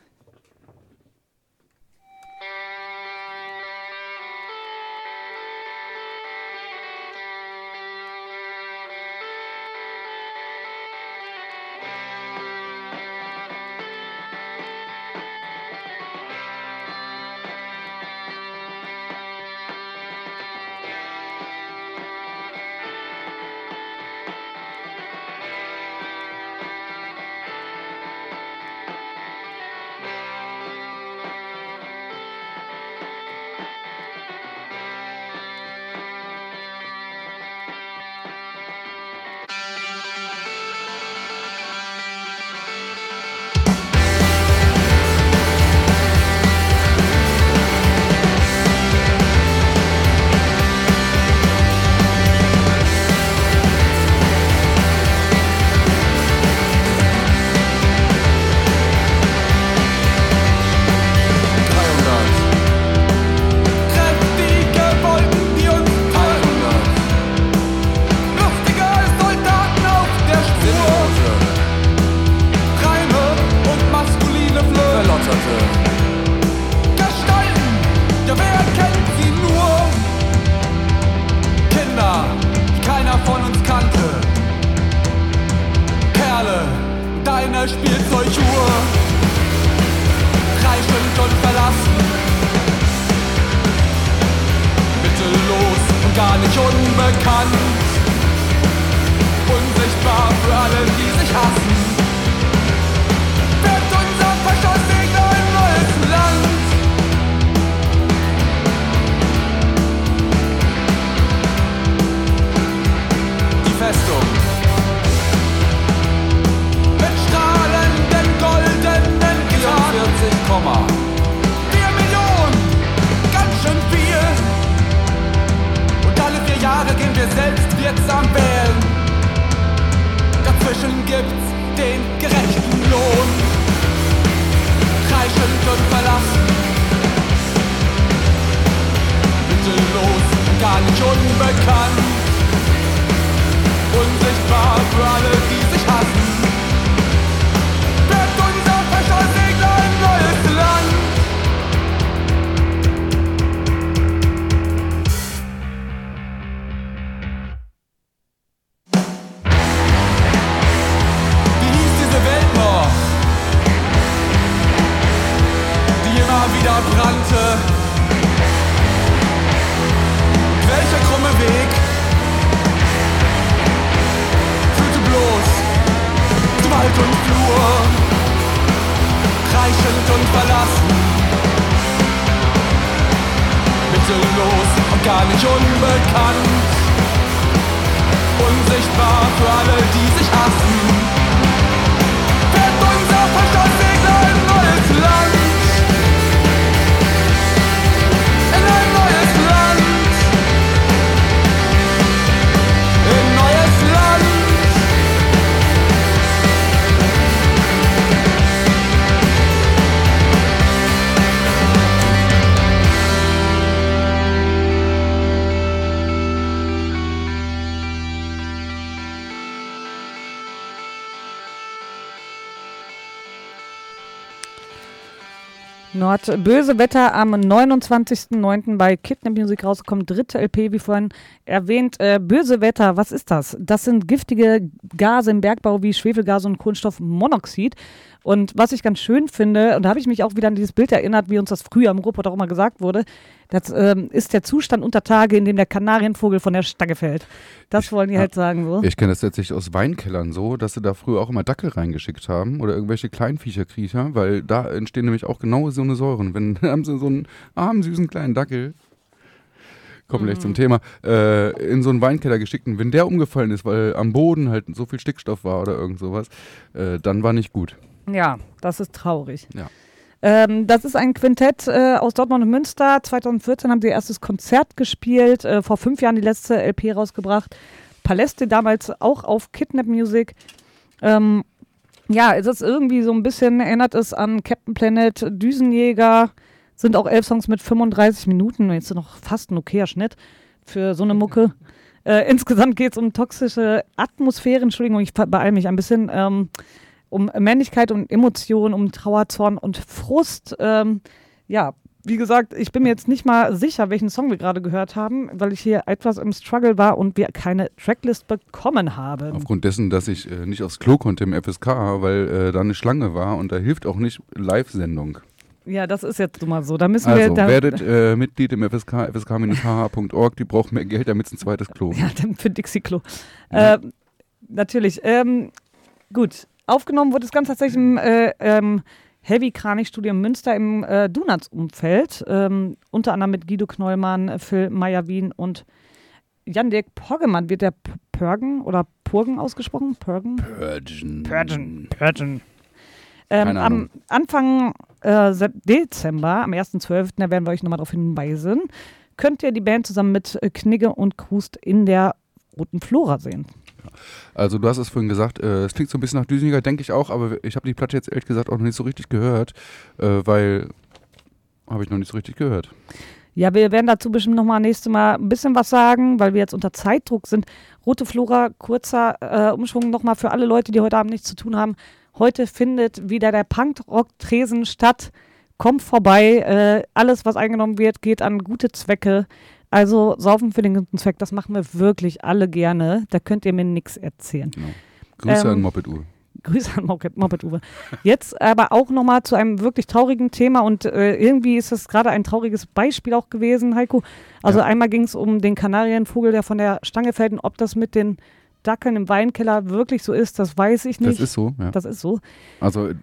[SPEAKER 2] Böse Wetter am 29.09. bei Kidnap Music rausgekommen. Dritte LP, wie vorhin erwähnt. Äh, böse Wetter, was ist das? Das sind giftige Gase im Bergbau wie Schwefelgas und Kohlenstoffmonoxid. Und was ich ganz schön finde, und da habe ich mich auch wieder an dieses Bild erinnert, wie uns das früher im Ruhrpott auch immer gesagt wurde, das ähm, ist der Zustand unter Tage, in dem der Kanarienvogel von der Stange fällt. Das wollen die halt sagen so.
[SPEAKER 1] Ich kenne das tatsächlich aus Weinkellern so, dass sie da früher auch immer Dackel reingeschickt haben oder irgendwelche Kleinviecherkriecher, weil da entstehen nämlich auch genau so eine Säuren. Wenn haben sie so einen armen, süßen kleinen Dackel, kommen gleich
[SPEAKER 2] Mhm.
[SPEAKER 1] zum Thema, äh, in so einen Weinkeller geschickt und wenn der umgefallen ist, weil am Boden halt so viel Stickstoff war oder irgend sowas, äh, dann war nicht gut.
[SPEAKER 2] Ja, das ist traurig.
[SPEAKER 1] Ja.
[SPEAKER 2] Ähm, das ist ein Quintett äh, aus Dortmund und Münster. 2014 haben sie ihr erstes Konzert gespielt, äh, vor fünf Jahren die letzte LP rausgebracht. Paläste damals auch auf Kidnap Music. Ähm, ja, es ist irgendwie so ein bisschen, erinnert es an Captain Planet, Düsenjäger. Sind auch elf Songs mit 35 Minuten. Jetzt noch fast ein okayer Schnitt für so eine Mucke. Äh, insgesamt geht es um toxische Atmosphäre. Entschuldigung, ich beeile mich ein bisschen. Ähm, um Männlichkeit und Emotionen, um Trauer, Zorn und Frust. Ähm, ja, wie gesagt, ich bin mir jetzt nicht mal sicher, welchen Song wir gerade gehört haben, weil ich hier etwas im Struggle war und wir keine Tracklist bekommen haben.
[SPEAKER 1] Aufgrund dessen, dass ich äh, nicht aufs Klo konnte im FSK, weil äh, da eine Schlange war und da hilft auch nicht Live-Sendung.
[SPEAKER 2] Ja, das ist jetzt nun mal so. Da müssen wir.
[SPEAKER 1] Also
[SPEAKER 2] Da,
[SPEAKER 1] werdet äh, Mitglied im FSK, fsk-hh.org, die braucht mehr Geld, damit es ein zweites Klo
[SPEAKER 2] ja, dann für Dixie-Klo. Äh, natürlich. Ähm, gut. Aufgenommen wurde das Ganze tatsächlich im äh, ähm, Heavy Kranich Studio Münster im äh, Donuts-Umfeld. Ähm, unter anderem mit Guido Knollmann, Phil Meyer-Wien und Jan-Dirk Poggemann. Wird der P- Pörgen oder Purgen ausgesprochen? Purgen?
[SPEAKER 1] Purgen.
[SPEAKER 2] Purgen. Purgen. Ähm, am. Anfang äh, Dezember, am 1.12., da werden wir euch nochmal darauf hinweisen, könnt ihr die Band zusammen mit Knigge und Krust in der Roten Flora sehen.
[SPEAKER 1] Also du hast es vorhin gesagt, äh, es klingt so ein bisschen nach Düseniger, denke ich auch, aber ich habe die Platte jetzt ehrlich gesagt auch noch nicht so richtig gehört, äh, weil habe ich noch nicht so richtig gehört.
[SPEAKER 2] Ja, wir werden dazu bestimmt nochmal nächstes Mal ein bisschen was sagen, weil wir jetzt unter Zeitdruck sind. Rote Flora, kurzer äh, Umschwung nochmal für alle Leute, die heute Abend nichts zu tun haben. Heute findet wieder der Punkrock-Tresen statt. Kommt vorbei. Äh, alles, was eingenommen wird, geht an gute Zwecke. Also saufen für den guten Zweck, das machen wir wirklich alle gerne. Da könnt ihr mir nichts erzählen.
[SPEAKER 1] Genau. Grüße
[SPEAKER 2] Ähm,
[SPEAKER 1] an Moped Uwe.
[SPEAKER 2] Grüße an Moped, Moped Uwe. Jetzt aber auch nochmal zu einem wirklich traurigen Thema und äh, irgendwie ist das gerade ein trauriges Beispiel auch gewesen, Heiko. Also
[SPEAKER 1] Ja.
[SPEAKER 2] einmal ging es um den Kanarienvogel, der von der Stange fällt und ob das mit den Dackeln im Weinkeller wirklich so ist, das weiß ich nicht.
[SPEAKER 1] Das ist so, ja.
[SPEAKER 2] Das ist so.
[SPEAKER 1] Also äh,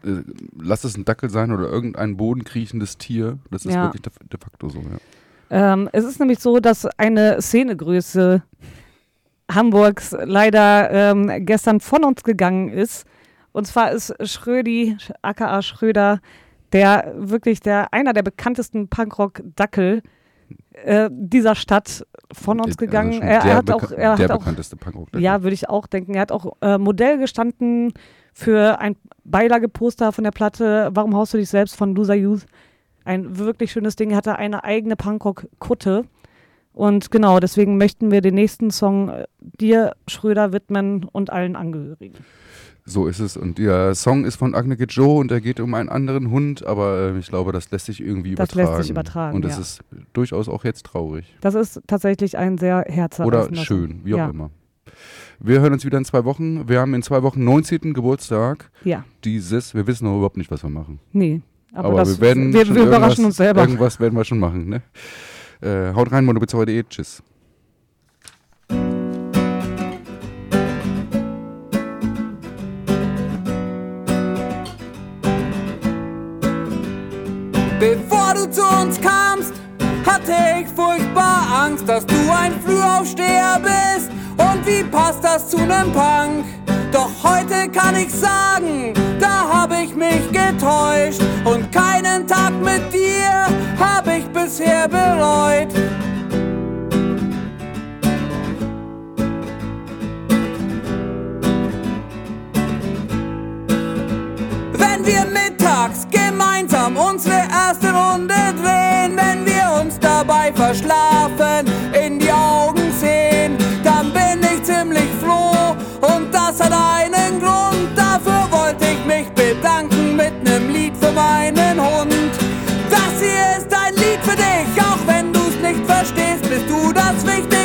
[SPEAKER 1] lass es ein Dackel sein oder irgendein bodenkriechendes Tier, das ist
[SPEAKER 2] Ja.
[SPEAKER 1] wirklich de, de facto so, ja.
[SPEAKER 2] Ähm, es ist nämlich so, dass eine Szenegröße Hamburgs leider ähm, gestern von uns gegangen ist. Und zwar ist Schrödi, aka Schröder, der wirklich der einer der bekanntesten Punkrock-Dackel äh, dieser Stadt von uns
[SPEAKER 1] Also
[SPEAKER 2] gegangen.
[SPEAKER 1] schon
[SPEAKER 2] er,
[SPEAKER 1] der
[SPEAKER 2] hat auch, er
[SPEAKER 1] der
[SPEAKER 2] hat
[SPEAKER 1] bekannteste Punkrock.
[SPEAKER 2] ja, würde ich auch denken. Er hat auch äh, Modell gestanden für ein Beilageposter von der Platte Warum haust du dich selbst von Loser Youth. Ein wirklich schönes Ding. Er hatte eine eigene Punkrock-Kutte. Und genau, deswegen möchten wir den nächsten Song äh, dir, Schröder, widmen und allen Angehörigen.
[SPEAKER 1] So ist es. Und der Song ist von Agneke Joe und er geht um einen anderen Hund, aber äh, ich glaube, das lässt sich irgendwie
[SPEAKER 2] Das
[SPEAKER 1] übertragen.
[SPEAKER 2] lässt sich übertragen,
[SPEAKER 1] Und es
[SPEAKER 2] ja.
[SPEAKER 1] ist durchaus auch jetzt traurig.
[SPEAKER 2] Das ist tatsächlich ein sehr herzerreißender
[SPEAKER 1] Oder schön, wie auch
[SPEAKER 2] ja.
[SPEAKER 1] immer. Wir hören uns wieder in zwei Wochen. Wir haben in zwei Wochen 19. Geburtstag
[SPEAKER 2] Ja,
[SPEAKER 1] dieses. Wir wissen noch überhaupt nicht, was wir machen.
[SPEAKER 2] nee. Aber,
[SPEAKER 1] Aber,
[SPEAKER 2] das,
[SPEAKER 1] wir werden
[SPEAKER 2] wir,
[SPEAKER 1] schon
[SPEAKER 2] wir überraschen
[SPEAKER 1] irgendwas-
[SPEAKER 2] uns selber.
[SPEAKER 1] Irgendwas werden wir schon machen. Ne? Äh, haut rein, monobizarre.de. Tschüss.
[SPEAKER 10] Bevor du zu uns kamst, hatte ich furchtbar Angst, dass du ein Frühaufsteher bist. Und wie passt das zu nem Punk? Doch heute kann ich sagen, da hab ich mich getäuscht. Und keinen Tag mit dir hab ich bisher bereut. Wenn wir mittags gemeinsam unsere erste Runde drehen, wenn wir uns dabei verschlafen, bist du